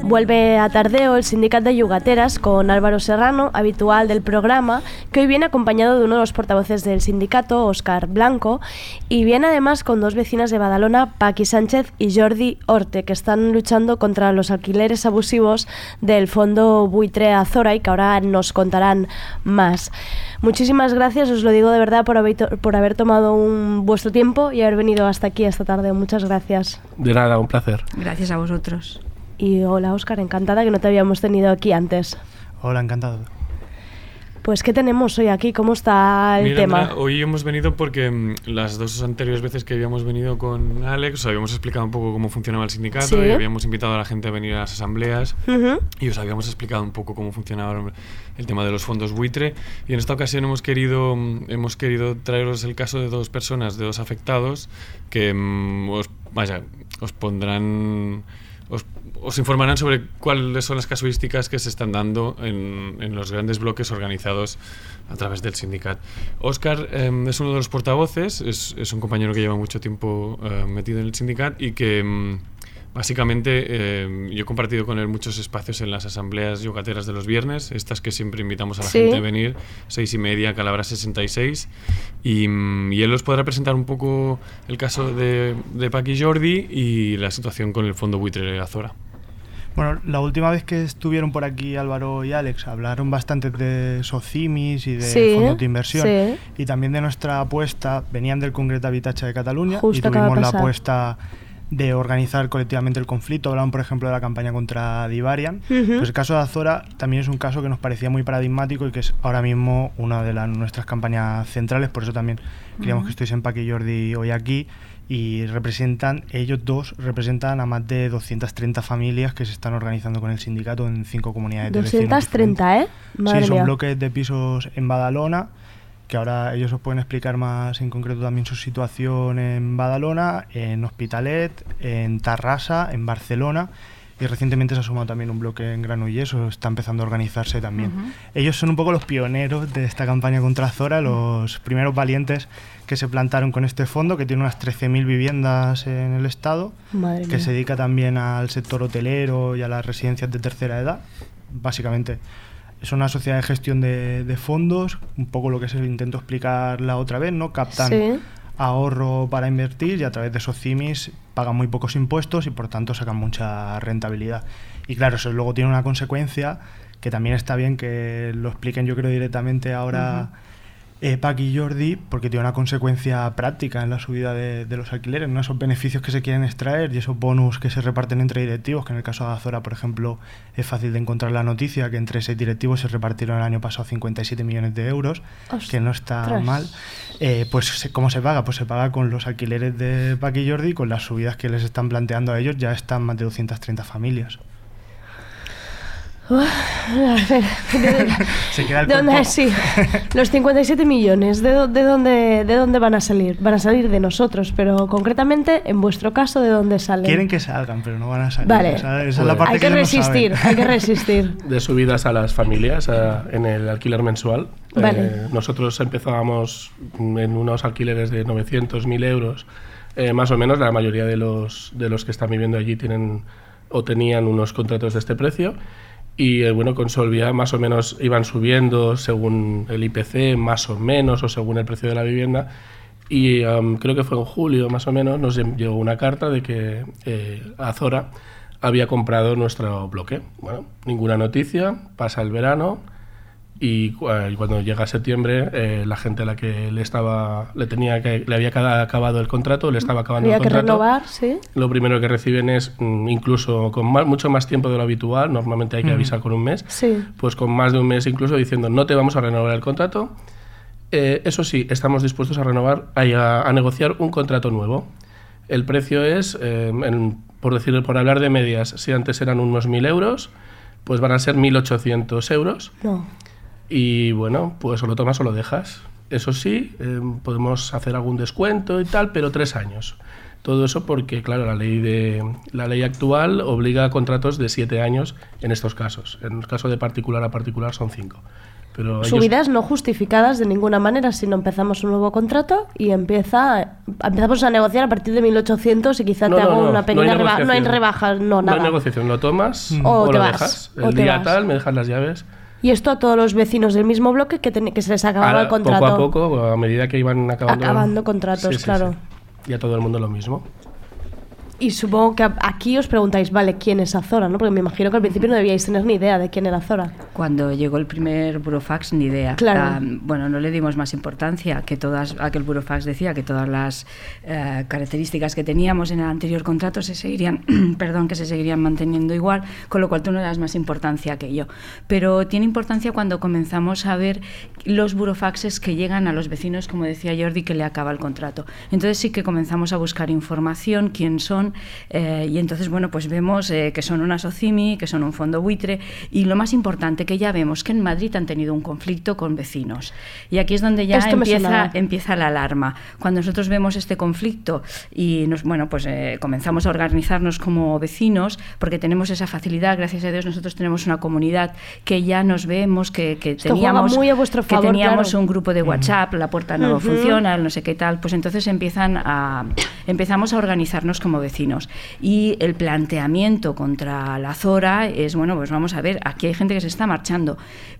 Vuelve a Tardeo el sindicato de yugateras con Álvaro Serrano, habitual del programa, que hoy viene acompañado de uno de los portavoces del sindicato, Óscar Blanco, y viene además con dos vecinas de Badalona, Paqui Sánchez y Jordi Orte, que están luchando contra los alquileres abusivos del fondo Buitre Azora y que ahora nos contarán más. Muchísimas gracias, os lo digo de verdad por haber, por haber tomado un, vuestro tiempo y haber venido hasta aquí esta tarde. Muchas gracias. De nada, un placer. Gracias a vosotros. Y hola Óscar, encantada que no te habíamos tenido aquí antes. Hola, encantado. Pues ¿qué tenemos hoy aquí? ¿Cómo está el Mira, tema? Andrea, hoy hemos venido porque mm, las dos anteriores veces que habíamos venido con Alex os habíamos explicado un poco cómo funcionaba el sindicato Sí. y habíamos invitado a la gente a venir a las asambleas Ujú. y os habíamos explicado un poco cómo funcionaba el tema de los fondos buitre y en esta ocasión hemos querido mm, hemos querido traeros el caso de dos personas, de dos afectados que mm, os vaya, os pondrán os, os informarán sobre cuáles son las casuísticas que se están dando en, en los grandes bloques organizados a través del sindicato. Oscar eh, es uno de los portavoces, es, es un compañero que lleva mucho tiempo eh, metido en el sindicato y que mm, básicamente eh, yo he compartido con él muchos espacios en las asambleas yogateras de los viernes, estas que siempre invitamos a la Sí. gente a venir, seis y media, Calabra 66, y, y él os podrá presentar un poco el caso de, de Paqui Jordi y la situación con el fondo buitre Azora. Bueno, la última vez que estuvieron por aquí Álvaro y Alex hablaron bastante de Socimis y de Sí, fondos de inversión sí. y también de nuestra apuesta, venían del Congreso Habitatge de Cataluña Justo y tuvimos la apuesta de organizar colectivamente el conflicto, hablaban por ejemplo de la campaña contra Divarian, Ujú. pues el caso de Azora también es un caso que nos parecía muy paradigmático y que es ahora mismo una de las, nuestras campañas centrales, por eso también queríamos Ujú. que estuviesen Paqui y Jordi hoy aquí y representan, ellos dos representan a más de 230 familias que se están organizando con el sindicato en cinco comunidades de vecinos 230, ¿eh? Madre sí, son mía. bloques de pisos en Badalona, que ahora ellos os pueden explicar más en concreto también su situación en Badalona, en Hospitalet, en Tarrasa, en Barcelona. Y recientemente se ha sumado también un bloque en Granollers, o está empezando a organizarse también. Ujú. Ellos son un poco los pioneros de esta campaña contra Zora, los primeros valientes que se plantaron con este fondo, que tiene unas 13.000 viviendas en el estado, Madre que mía. se dedica también al sector hotelero y a las residencias de tercera edad. Básicamente es una sociedad de gestión de, de fondos, un poco lo que se intentó explicar la otra vez, ¿no? Captan Sí. ahorro para invertir y a través de esos CIMIS pagan muy pocos impuestos y por tanto sacan mucha rentabilidad. Y claro, eso luego tiene una consecuencia que también está bien que lo expliquen yo creo directamente ahora eh, y Jordi, porque tiene una consecuencia práctica en la subida de, de los alquileres, ¿no? esos beneficios que se quieren extraer y esos bonus que se reparten entre directivos, que en el caso de Azora, por ejemplo, es fácil de encontrar la noticia que entre seis directivos se repartieron el año pasado 57 millones de euros, que no está mal. Eh, pues ¿cómo se paga? Pues se paga con los alquileres de Paqui y Jordi, con las subidas que les están planteando a ellos, ya están más de 230 familias. Uf, a ver, Se queda el ¿De dónde sí? Los 57 millones, ¿de, de dónde, ¿de dónde van a salir? Van a salir de nosotros, pero concretamente, en vuestro caso, ¿de dónde salen? Quieren que salgan, pero no van a salir. Vale. Esa, esa es la parte hay que, no resistir, saben. hay que resistir. de subidas a las familias a- en el alquiler mensual. Vale. Eh, nosotros empezábamos en unos alquileres de 900, 1000 euros, eh, más o menos. La mayoría de los, de los que están viviendo allí tienen o tenían unos contratos de este precio. Y eh, bueno, con Solvia más o menos iban subiendo según el IPC, más o menos, o según el precio de la vivienda. Y creo que fue en julio más o menos, nos lle- llegó una carta de que eh, Azora había comprado nuestro bloque. Bueno, ninguna noticia, pasa el verano y eh, cuando llega septiembre eh, la gente a la que le estaba le tenía que le había acabado el contrato, le estaba acabando Había el que contrato. renovar, ¿sí? Lo primero que reciben es, mm, incluso con más- mucho más tiempo de lo habitual, normalmente hay que avisar con un mes, Sí. pues con más de un mes incluso diciendo no te vamos a renovar el contrato. Eh, eso sí, estamos dispuestos a renovar, a, a negociar un contrato nuevo. El precio es, eh, en- por decir, por hablar de medias, si antes eran unos 1.000 euros, pues van a ser 1.800 euros. No. Y bueno, pues o lo tomas o lo dejas. Eso sí, eh, podemos hacer algún descuento y tal, pero tres años. Todo eso porque, claro, la ley, de, la ley actual obliga a contratos de siete años en estos casos. En el caso de particular a particular son cinco. Pero ellos- Subidas no justificadas de ninguna manera, sino empezamos un nuevo contrato y empieza empezamos a negociar a partir de 1800 y quizá No, te no, hago no, una no pequeña rebaja. No hay rebajas, no, No hay nada. negociación, lo tomas O o, te lo vas, dejas. o El te día vas. tal me dejas las llaves. Y esto a todos los vecinos del mismo bloque que, ten- que se les acababa Ahora, el contrato. Poco a poco, a medida que iban acabando, Acabando contratos, Sí, sí, claro. sí. Y a todo el mundo lo mismo. Y supongo que aquí os preguntáis, vale, ¿quién es Azora? ¿no? Porque me imagino que al principio no debíais tener ni idea de quién era Azora. Cuando llegó el primer burofax, ni idea. Claro. Ah, bueno, no le dimos más importancia que todas, a que el burofax decía que todas las eh, características que teníamos en el anterior contrato se seguirían, perdón, que se seguirían manteniendo igual, con lo cual tú no le das más importancia que yo. Pero tiene importancia cuando comenzamos a ver los burofaxes que llegan a los vecinos, como decía Jordi, que le acaba el contrato. Entonces sí que comenzamos a buscar información, quién son, eh, y entonces, bueno, pues vemos eh, que son una SOCIMI, que son un fondo buitre, y lo más importante, que ya vemos que en Madrid han tenido un conflicto con vecinos. Y aquí es donde ya Esto empieza, empieza la alarma. Cuando nosotros vemos este conflicto y nos, bueno, pues eh, comenzamos a organizarnos como vecinos, porque tenemos esa facilidad, gracias a Dios nosotros tenemos una comunidad que ya nos vemos, que, que teníamos, muy a vuestro que favor, teníamos claro. un grupo de WhatsApp, la puerta no Ujú. funciona, el no sé qué tal, pues entonces empiezan a, empezamos a organizarnos como vecinos. Y el planteamiento contra la Zora es, bueno, pues vamos a ver, aquí hay gente que se está marchando.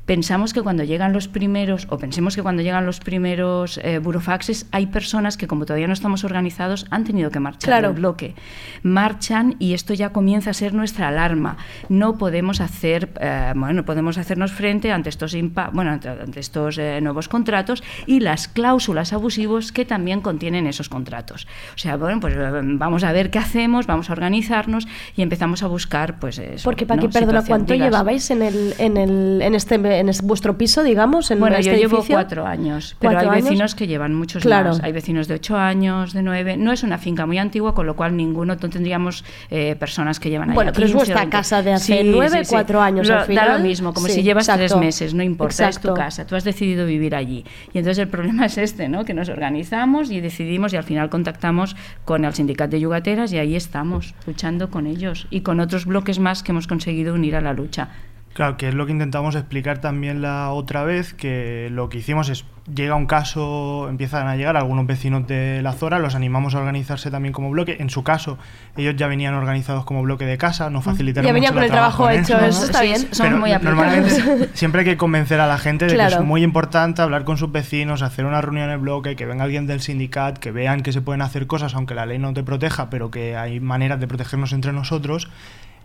Pensamos que cuando llegan los primeros, o pensemos que cuando llegan los primeros eh, burofaxes, hay personas que como todavía no estamos organizados han tenido que marchar Claro. del bloque. Marchan y esto ya comienza a ser nuestra alarma. No podemos hacer, eh, bueno, no podemos hacernos frente ante estos impa- bueno, ante, ante estos eh, nuevos contratos y las cláusulas abusivos que también contienen esos contratos. O sea, bueno, pues eh, vamos a ver qué hacemos, vamos a organizarnos y empezamos a buscar, pues eso, Porque, Paqui, ¿no? perdona, ¿cuánto digas. llevabais en el, en el, en este, en es- vuestro piso, digamos, en Bueno, este yo llevo edificio? cuatro años, pero ¿Cuatro hay años? vecinos que llevan muchos Claro. más. Hay vecinos de ocho años, de nueve. No es una finca muy antigua, con lo cual ninguno no tendríamos eh, personas que llevan Bueno, pero es 15 o vuestra 20. casa de hace nueve, cuatro años, Lo- al Da final. lo mismo, como Sí, si llevas tres meses, no importa, es tu casa. Tú has decidido vivir allí. Y entonces el problema es este, ¿no? Que nos organizamos y decidimos y al final contactamos con el sindicato de yugateras y ahí estamos, luchando con ellos y con otros bloques más que hemos conseguido unir a la lucha. Claro, que es lo que intentamos explicar también la otra vez, que lo que hicimos es, llega un caso, empiezan a llegar algunos vecinos de la Zora, los animamos a organizarse también como bloque. En su caso, ellos ya venían organizados como bloque de casa, nos facilitaron Ya venían con el trabajo hecho, eso está Sí, bien. somos Pero muy normalmente siempre hay que convencer a la gente de que es muy importante hablar con sus vecinos, hacer una reunión en bloque, que venga alguien del sindicato, que vean que se pueden hacer cosas aunque la ley no te proteja, pero que hay maneras de protegernos entre nosotros.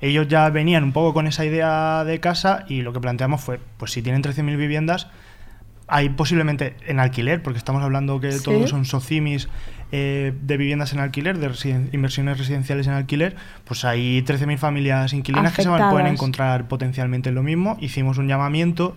Ellos ya venían un poco con esa idea de casa y lo que planteamos fue, pues si tienen 13.000 viviendas, hay posiblemente en alquiler, porque estamos hablando que Sí. todos son socimis eh, de viviendas en alquiler, de residen- inversiones residenciales en alquiler, pues hay 13.000 familias inquilinas que se van- pueden encontrar potencialmente en lo mismo. Hicimos un llamamiento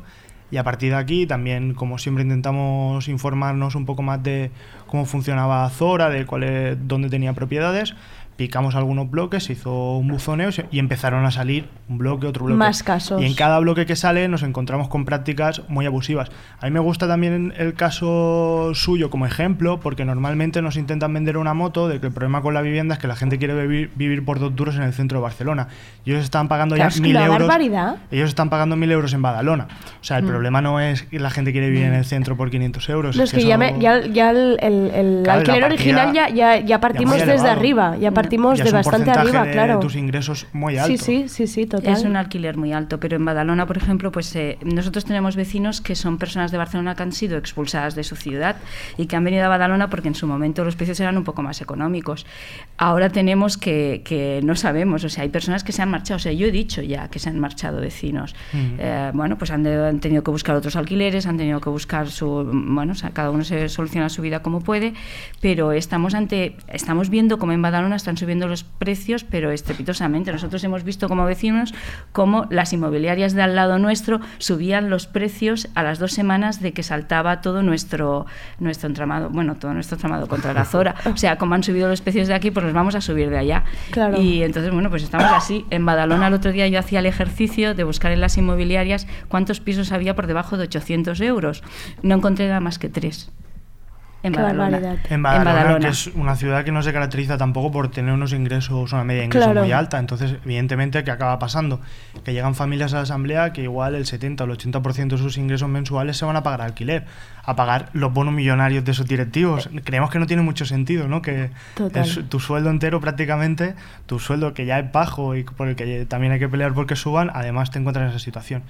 y a partir de aquí también, como siempre, intentamos informarnos un poco más de cómo funcionaba Zora, de cuál es- dónde tenía propiedades. Picamos algunos bloques, se hizo un buzoneo y empezaron a salir un bloque, otro bloque. Más casos. Y en cada bloque que sale nos encontramos con prácticas muy abusivas. A mí me gusta también el caso suyo como ejemplo, porque normalmente nos intentan vender una moto de que el problema con la vivienda es que la gente quiere vivir, vivir por dos duros en el centro de Barcelona. Y ellos están pagando Claro, ya mil euros. barbaridad. Ellos están pagando mil euros en Badalona. O sea, el Mm. problema no es que la gente quiere vivir en el centro por 500 euros. No, es que ya, eso- me- ya, ya el, el- el Claro, alquiler partida original ya, ya, ya partimos muy desde arriba, ya partimos Ya de es un bastante arriba, de claro. tus ingresos muy alto. Sí, sí, sí, sí, total. Es un alquiler muy alto, pero en Badalona, por ejemplo, pues eh, nosotros tenemos vecinos que son personas de Barcelona que han sido expulsadas de su ciudad y que han venido a Badalona porque en su momento los precios eran un poco más económicos. Ahora tenemos que, que no sabemos, o sea, hay personas que se han marchado, o sea, yo he dicho ya que se han marchado vecinos. Mm. Eh, bueno, pues han, de- han tenido que buscar otros alquileres, han tenido que buscar su, bueno, o sea, cada uno se soluciona su vida como puede, pero estamos ante, estamos viendo cómo en Badalona están subiendo los precios, pero estrepitosamente. Nosotros hemos visto como vecinos cómo las inmobiliarias de al lado nuestro subían los precios a las dos semanas de que saltaba todo nuestro nuestro entramado, bueno, todo nuestro entramado contra la Zora. O sea, como han subido los precios de aquí, pues los vamos a subir de allá. Claro. Y entonces, bueno, pues estamos así. En Badalona el otro día yo hacía el ejercicio de buscar en las inmobiliarias cuántos pisos había por debajo de 800 euros. No encontré nada más que tres. En Qué Badalona. barbaridad. En Badalona, En Badalona. que es una ciudad que no se caracteriza tampoco por tener unos ingresos, una media de ingresos Claro. muy alta. Entonces, evidentemente, ¿qué acaba pasando? Que llegan familias a la asamblea que igual el 70 o el 80% de sus ingresos mensuales se van a pagar alquiler, a pagar los bonos millonarios de sus directivos. Creemos que no tiene mucho sentido, ¿no? Que Total. es tu sueldo entero prácticamente, tu sueldo que ya es bajo y por el que también hay que pelear porque suban, además te encuentras en esa situación.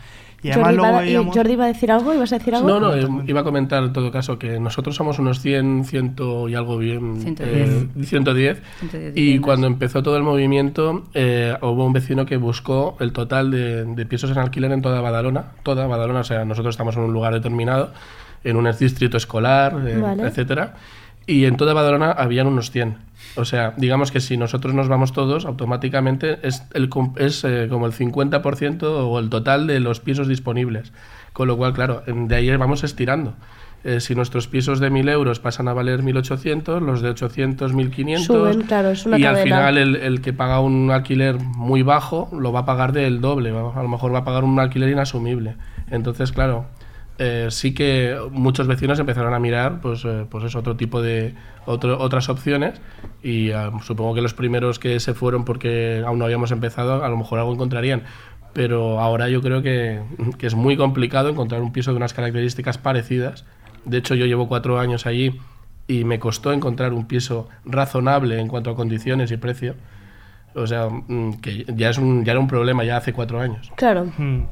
Y además Jordi, luego va, y veíamos... Jordi va a decir algo, ¿ibas a decir algo? No, no, eh, iba a comentar en todo caso que nosotros somos unos 100, 100 y algo bien, 110. eh, 110, 110 y viviendas. cuando empezó todo el movimiento eh, hubo un vecino que buscó el total de, de pisos en alquiler en toda Badalona, toda Badalona, o sea, nosotros estamos en un lugar determinado, en un distrito escolar, eh, Vale. etcétera, y en toda Badalona habían unos 100. O sea, digamos que si nosotros nos vamos todos, automáticamente es, el, es eh, como el 50% o el total de los pisos disponibles. Con lo cual, claro, en- de ahí vamos estirando. Eh, si nuestros pisos de 1.000 euros pasan a valer 1.800, los de 800, 1.500. Suben, claro, es una y al final el, el que paga un alquiler muy bajo lo va a pagar del doble. A lo mejor va a pagar un alquiler inasumible. Entonces, claro, eh, sí que muchos vecinos empezaron a mirar pues, eh, pues eso, otro tipo de otro- otras opciones. Y ah, supongo que los primeros que se fueron porque aún no habíamos empezado a lo mejor algo encontrarían. Pero ahora yo creo que, que es muy complicado encontrar un piso de unas características parecidas. De hecho yo llevo cuatro años allí y me costó encontrar un piso razonable en cuanto a condiciones y precio. O sea mm, que ya es un ya era un problema ya hace cuatro años. Claro. Mm.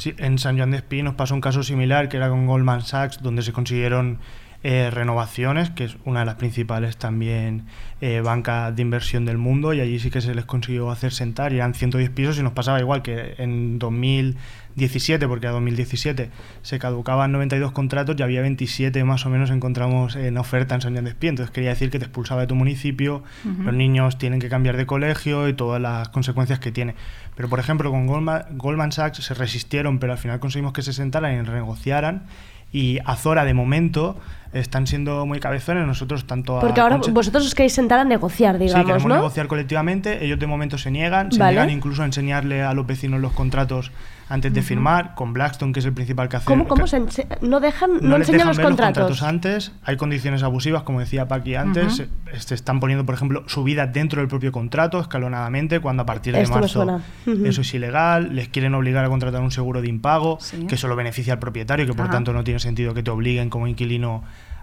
Sí, en San Juan de Espí nos pasó un caso similar que era con Goldman Sachs, donde se consiguieron eh, renovaciones, que es una de las principales también eh, bancas de inversión del mundo, y allí sí que se les consiguió hacer sentar, y eran 110 pisos, y nos pasaba igual que en 2017, porque a 2017 se caducaban 92 contratos y había 27 más o menos encontramos en oferta en San Juan de Espí, entonces quería decir que te expulsaba de tu municipio, los niños tienen que cambiar de colegio y todas las consecuencias que tiene. Pero, por ejemplo, con Goldman, Goldman Sachs se resistieron, pero al final conseguimos que se sentaran y renegociaran. Y Azora, de momento, están siendo muy cabezones. Nosotros, tanto a Porque ahora Concha- vosotros os queréis sentar a negociar, Sí, digamos, queremos ¿no? negociar colectivamente. Ellos de momento se niegan, se Vale. niegan incluso a enseñarle a los vecinos los contratos antes de firmar. Con Blackstone, que es el principal que hace. ¿Cómo, cómo se ense- no dejan, no, no les enseñan dejan los ver contratos? antes, hay condiciones abusivas, como decía Paqui antes, se, se están poniendo, por ejemplo, subidas dentro del propio contrato, escalonadamente, cuando a partir de Esto marzo eso es ilegal, les quieren obligar a contratar un seguro de impago, Sí. que solo beneficia al propietario, que por tanto no tiene sentido que te obliguen como inquilino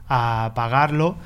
a pagarlo.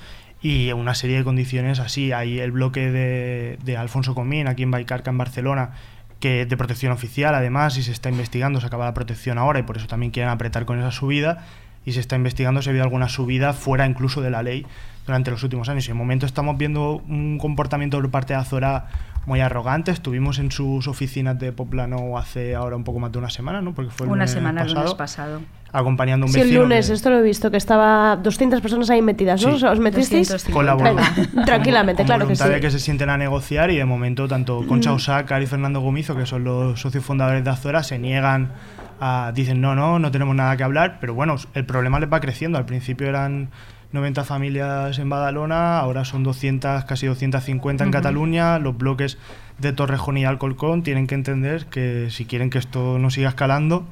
Y una serie de condiciones así. Hay el bloque de, de Alfonso Comín, aquí en Baicarca, en Barcelona, que es de protección oficial, además, y se está investigando, se acaba la protección ahora, y por eso también quieren apretar con esa subida, y se está investigando si ha habido alguna subida fuera incluso de la ley durante los últimos años. Y de momento estamos viendo un comportamiento por parte de Azora muy arrogante. Estuvimos en sus oficinas de Poplano hace ahora un poco más de una semana, ¿no? Porque fue el Una lunes semana el pasado, lunes pasado. acompañando a un Sí, el vecino. lunes, que- esto lo he visto, que estaba 200 personas ahí metidas, ¿no? Sí. ¿Os metisteis? 250. Colaboró. Venga, tranquilamente, con claro que sí. de que se sienten a negociar y de momento tanto Concha Mm. Osácar y Fernando Gomizo, que son los socios fundadores de Azora, se niegan a... Dicen, no, no, no tenemos nada que hablar, pero bueno, el problema les va creciendo. Al principio eran 90 familias en Badalona, ahora son 200, casi 250 en. Cataluña. Los bloques de Torrejón y Alcolcón tienen que entender que si quieren que esto no siga escalando,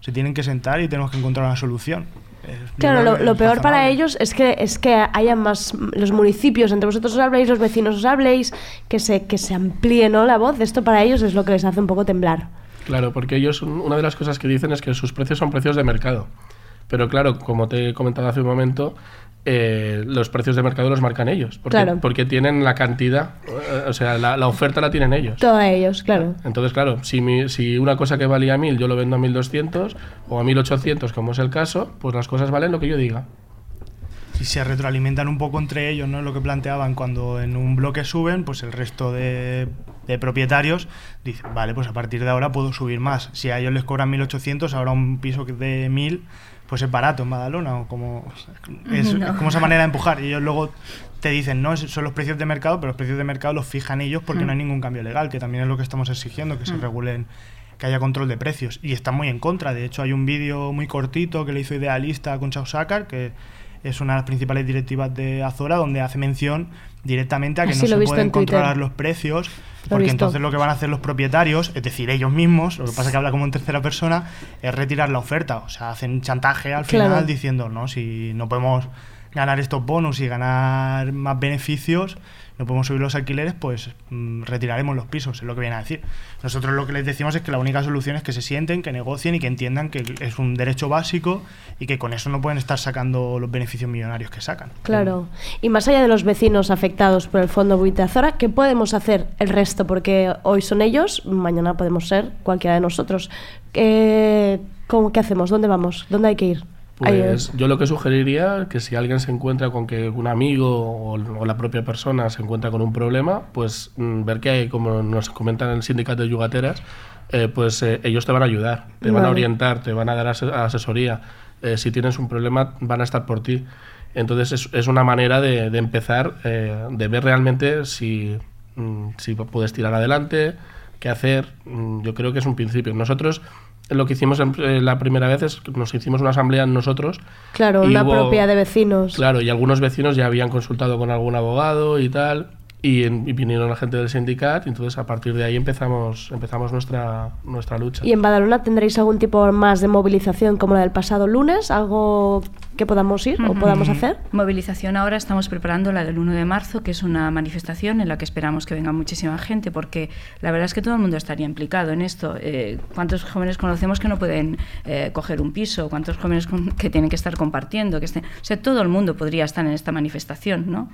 se tienen que sentar y tenemos que encontrar una solución. Claro, lo, peor para ellos es que es que haya más los municipios, entre vosotros os habléis, los vecinos os habléis, que se, que se amplíe ¿no? la voz. Esto para ellos es lo que les hace un poco temblar. Claro, porque ellos, una de las cosas que dicen es que sus precios son precios de mercado. Pero claro, como te he comentado hace un momento, eh, los precios de mercado los marcan ellos. Porque, Claro. porque tienen la cantidad, eh, o sea, la, la oferta la tienen ellos. Todos ellos, claro. Entonces, claro, si, mi- si una cosa que valía 1000 yo lo vendo a 1200 o a 1800, como es el caso, pues las cosas valen lo que yo diga. y se retroalimentan un poco entre ellos, ¿no? Lo que planteaban cuando en un bloque suben, pues el resto de, de propietarios dicen, vale, pues a partir de ahora puedo subir más. Si a ellos les cobran 1.800, ahora un piso que de 1.000, pues es barato en Badalona, o como... Es, No. es como esa manera de empujar. Y ellos luego te dicen, no, son los precios de mercado, pero los precios de mercado los fijan ellos porque Mm. no hay ningún cambio legal, que también es lo que estamos exigiendo, que se Mm. regulen que haya control de precios. Y están muy en contra. De hecho, hay un vídeo muy cortito que le hizo Idealista con Chausácar, que es una de las principales directivas de Azora, donde hace mención directamente a que no se pueden Twitter. controlar los precios, porque entonces lo que van a hacer los propietarios, es decir, ellos mismos, lo que pasa es que habla como en tercera persona, es retirar la oferta. O sea, hacen chantaje al final diciendo, no, si no podemos ganar estos bonus y ganar más beneficios, no podemos subir los alquileres, pues mm, retiraremos los pisos, es lo que viene a decir. Nosotros lo que les decimos es que la única solución es que se sienten, que negocien y que entiendan que es un derecho básico y que con eso no pueden estar sacando los beneficios millonarios que sacan. Claro. Y más allá de los vecinos afectados por el fondo buitre Azora, ¿qué podemos hacer el resto? Porque hoy son ellos, mañana podemos ser cualquiera de nosotros. ¿Qué, cómo- qué hacemos? ¿Dónde vamos? ¿Dónde hay que ir? Pues yo lo que sugeriría que si alguien se encuentra con que un amigo o, la propia persona se encuentra con un problema, pues mm, ver que hay, como nos comentan en el sindicato de yugateras, eh, pues eh, ellos te van a ayudar, te van a orientar, te van a dar ase- asesoría. Eh, si tienes un problema, van a estar por ti. Entonces es, es una manera de, de empezar, de ver realmente si, mm, si puedes tirar adelante, qué hacer. Mm, Yo creo que es un principio. Nosotros lo que hicimos en- eh, la primera vez es que nos hicimos una asamblea nosotros. Claro, una hubo- propia de vecinos. Claro, y algunos vecinos ya habían consultado con algún abogado y tal. Y, en- y vinieron la gente del sindicato y entonces a partir de ahí empezamos, empezamos nuestra, nuestra lucha. ¿Y en Badalona tendréis algún tipo más de movilización como la del pasado lunes? ¿Algo que podamos ir o podamos hacer? Movilización ahora estamos preparando la del 1 de marzo, que es una manifestación en la que esperamos que venga muchísima gente, porque la verdad es que todo el mundo estaría implicado en esto. Eh, ¿Cuántos jóvenes conocemos que no pueden eh, coger un piso? ¿Cuántos jóvenes con- que tienen que estar compartiendo? Que estén, o sea, todo el mundo podría estar en esta manifestación, ¿no?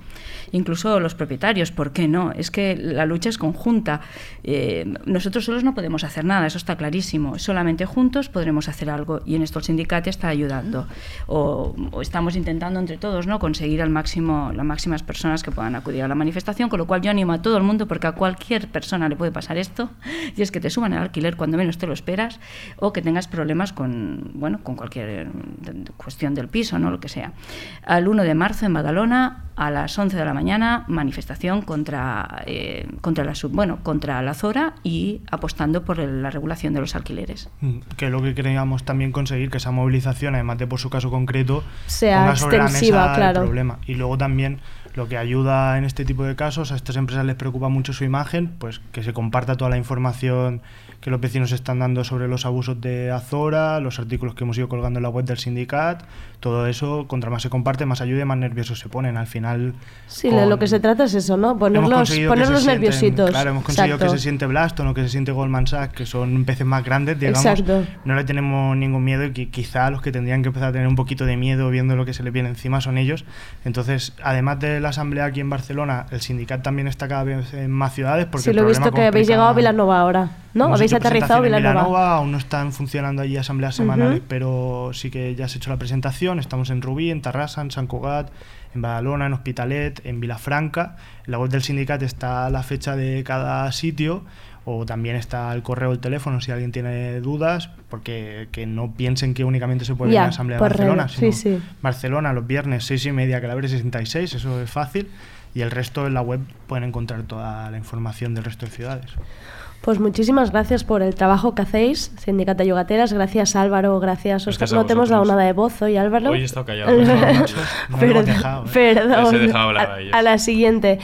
Incluso los propietarios, ¿por qué no? Es que la lucha es conjunta. Eh, nosotros solos no podemos hacer nada, eso está clarísimo. Solamente juntos podremos hacer algo y en esto el sindicato está ayudando. O, estamos intentando entre todos ¿no? conseguir al máximo, las máximas personas que puedan acudir a la manifestación, con lo cual yo animo a todo el mundo porque a cualquier persona le puede pasar esto, y es que te suban el alquiler cuando menos te lo esperas o que tengas problemas con, bueno, con cualquier eh, cuestión del piso, ¿no? lo que sea. Al 1 de marzo en Badalona, a las 11 de la mañana, manifestación contra, eh, contra, la, sub- bueno, contra la Zora y apostando por la regulación de los alquileres. Mm, Que es lo que queríamos también conseguir, que esa movilización, además de por su caso concreto, Sea ponga sobre la extensiva, mesa claro. el problema. Y luego también lo que ayuda en este tipo de casos, a estas empresas les preocupa mucho su imagen, pues que se comparta toda la información que los vecinos están dando sobre los abusos de Azora, los artículos que hemos ido colgando en la web del sindicat, todo eso, contra más se comparte, más ayuda y más nerviosos se ponen. Al final... Sí, con- lo que se trata es eso, ¿no? Ponerlos, ponerlos se sienten- nerviositos. Claro, hemos conseguido Exacto. que se siente Blaston o que se siente Goldman Sachs, que son peces más grandes, digamos. Exacto. No le tenemos ningún miedo y que quizá los que tendrían que empezar a tener un poquito de miedo viendo lo que se les viene encima son ellos. Entonces, además de la asamblea aquí en Barcelona, el sindicato también está cada vez en más ciudades. Porque Sí, lo he visto que habéis llegado a Vilanova ahora, ¿no? Habéis hecho aterrizado a presentación en Vilanova. aún no están funcionando allí asambleas semanales, pero sí que ya se ha hecho la presentación. Estamos en Rubí, en Tarrasa, en San Cugat, en Badalona, en Hospitalet, en Vilafranca. En la web del sindicato está la fecha de cada sitio o también está el correo o el teléfono si alguien tiene dudas, porque que no piensen que únicamente se puede ir a la Asamblea de Barcelona, red, sí, sino sí. Barcelona los viernes seis y media, Calabria 66, eso es fácil, y el resto en la web pueden encontrar toda la información del resto de ciudades. Pues muchísimas gracias por el trabajo que hacéis, Sindicata Yogateras. Gracias Álvaro, gracias Oscar. Gracias a No te hemos dado nada de voz hoy, Álvaro. Hoy he estado callado. No perdón, dejado, ¿eh? perdón. He dejado hablar a a, ellos. a la siguiente.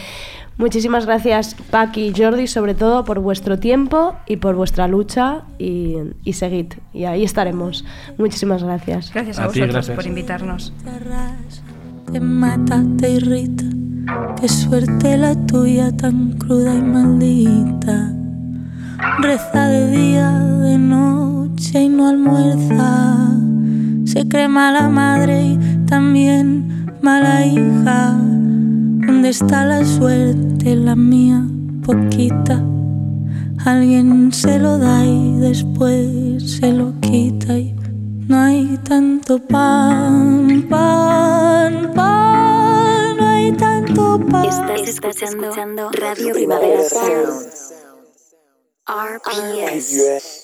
Muchísimas gracias, Paqui y Jordi, sobre todo por vuestro tiempo y por vuestra lucha y, y seguid. Y ahí estaremos. Muchísimas gracias. Gracias a, vosotros por invitarnos. te mata, te irrita. Qué suerte la tuya tan cruda y maldita. Reza de día, de noche y no almuerza. Se cree mala madre y también mala hija. ¿Dónde está la suerte, la mía, poquita? Alguien se lo da y después se lo quita y no hay tanto pan, pan, pan, no hay tanto pan. Estás escuchando Radio Primavera Sound. RPS.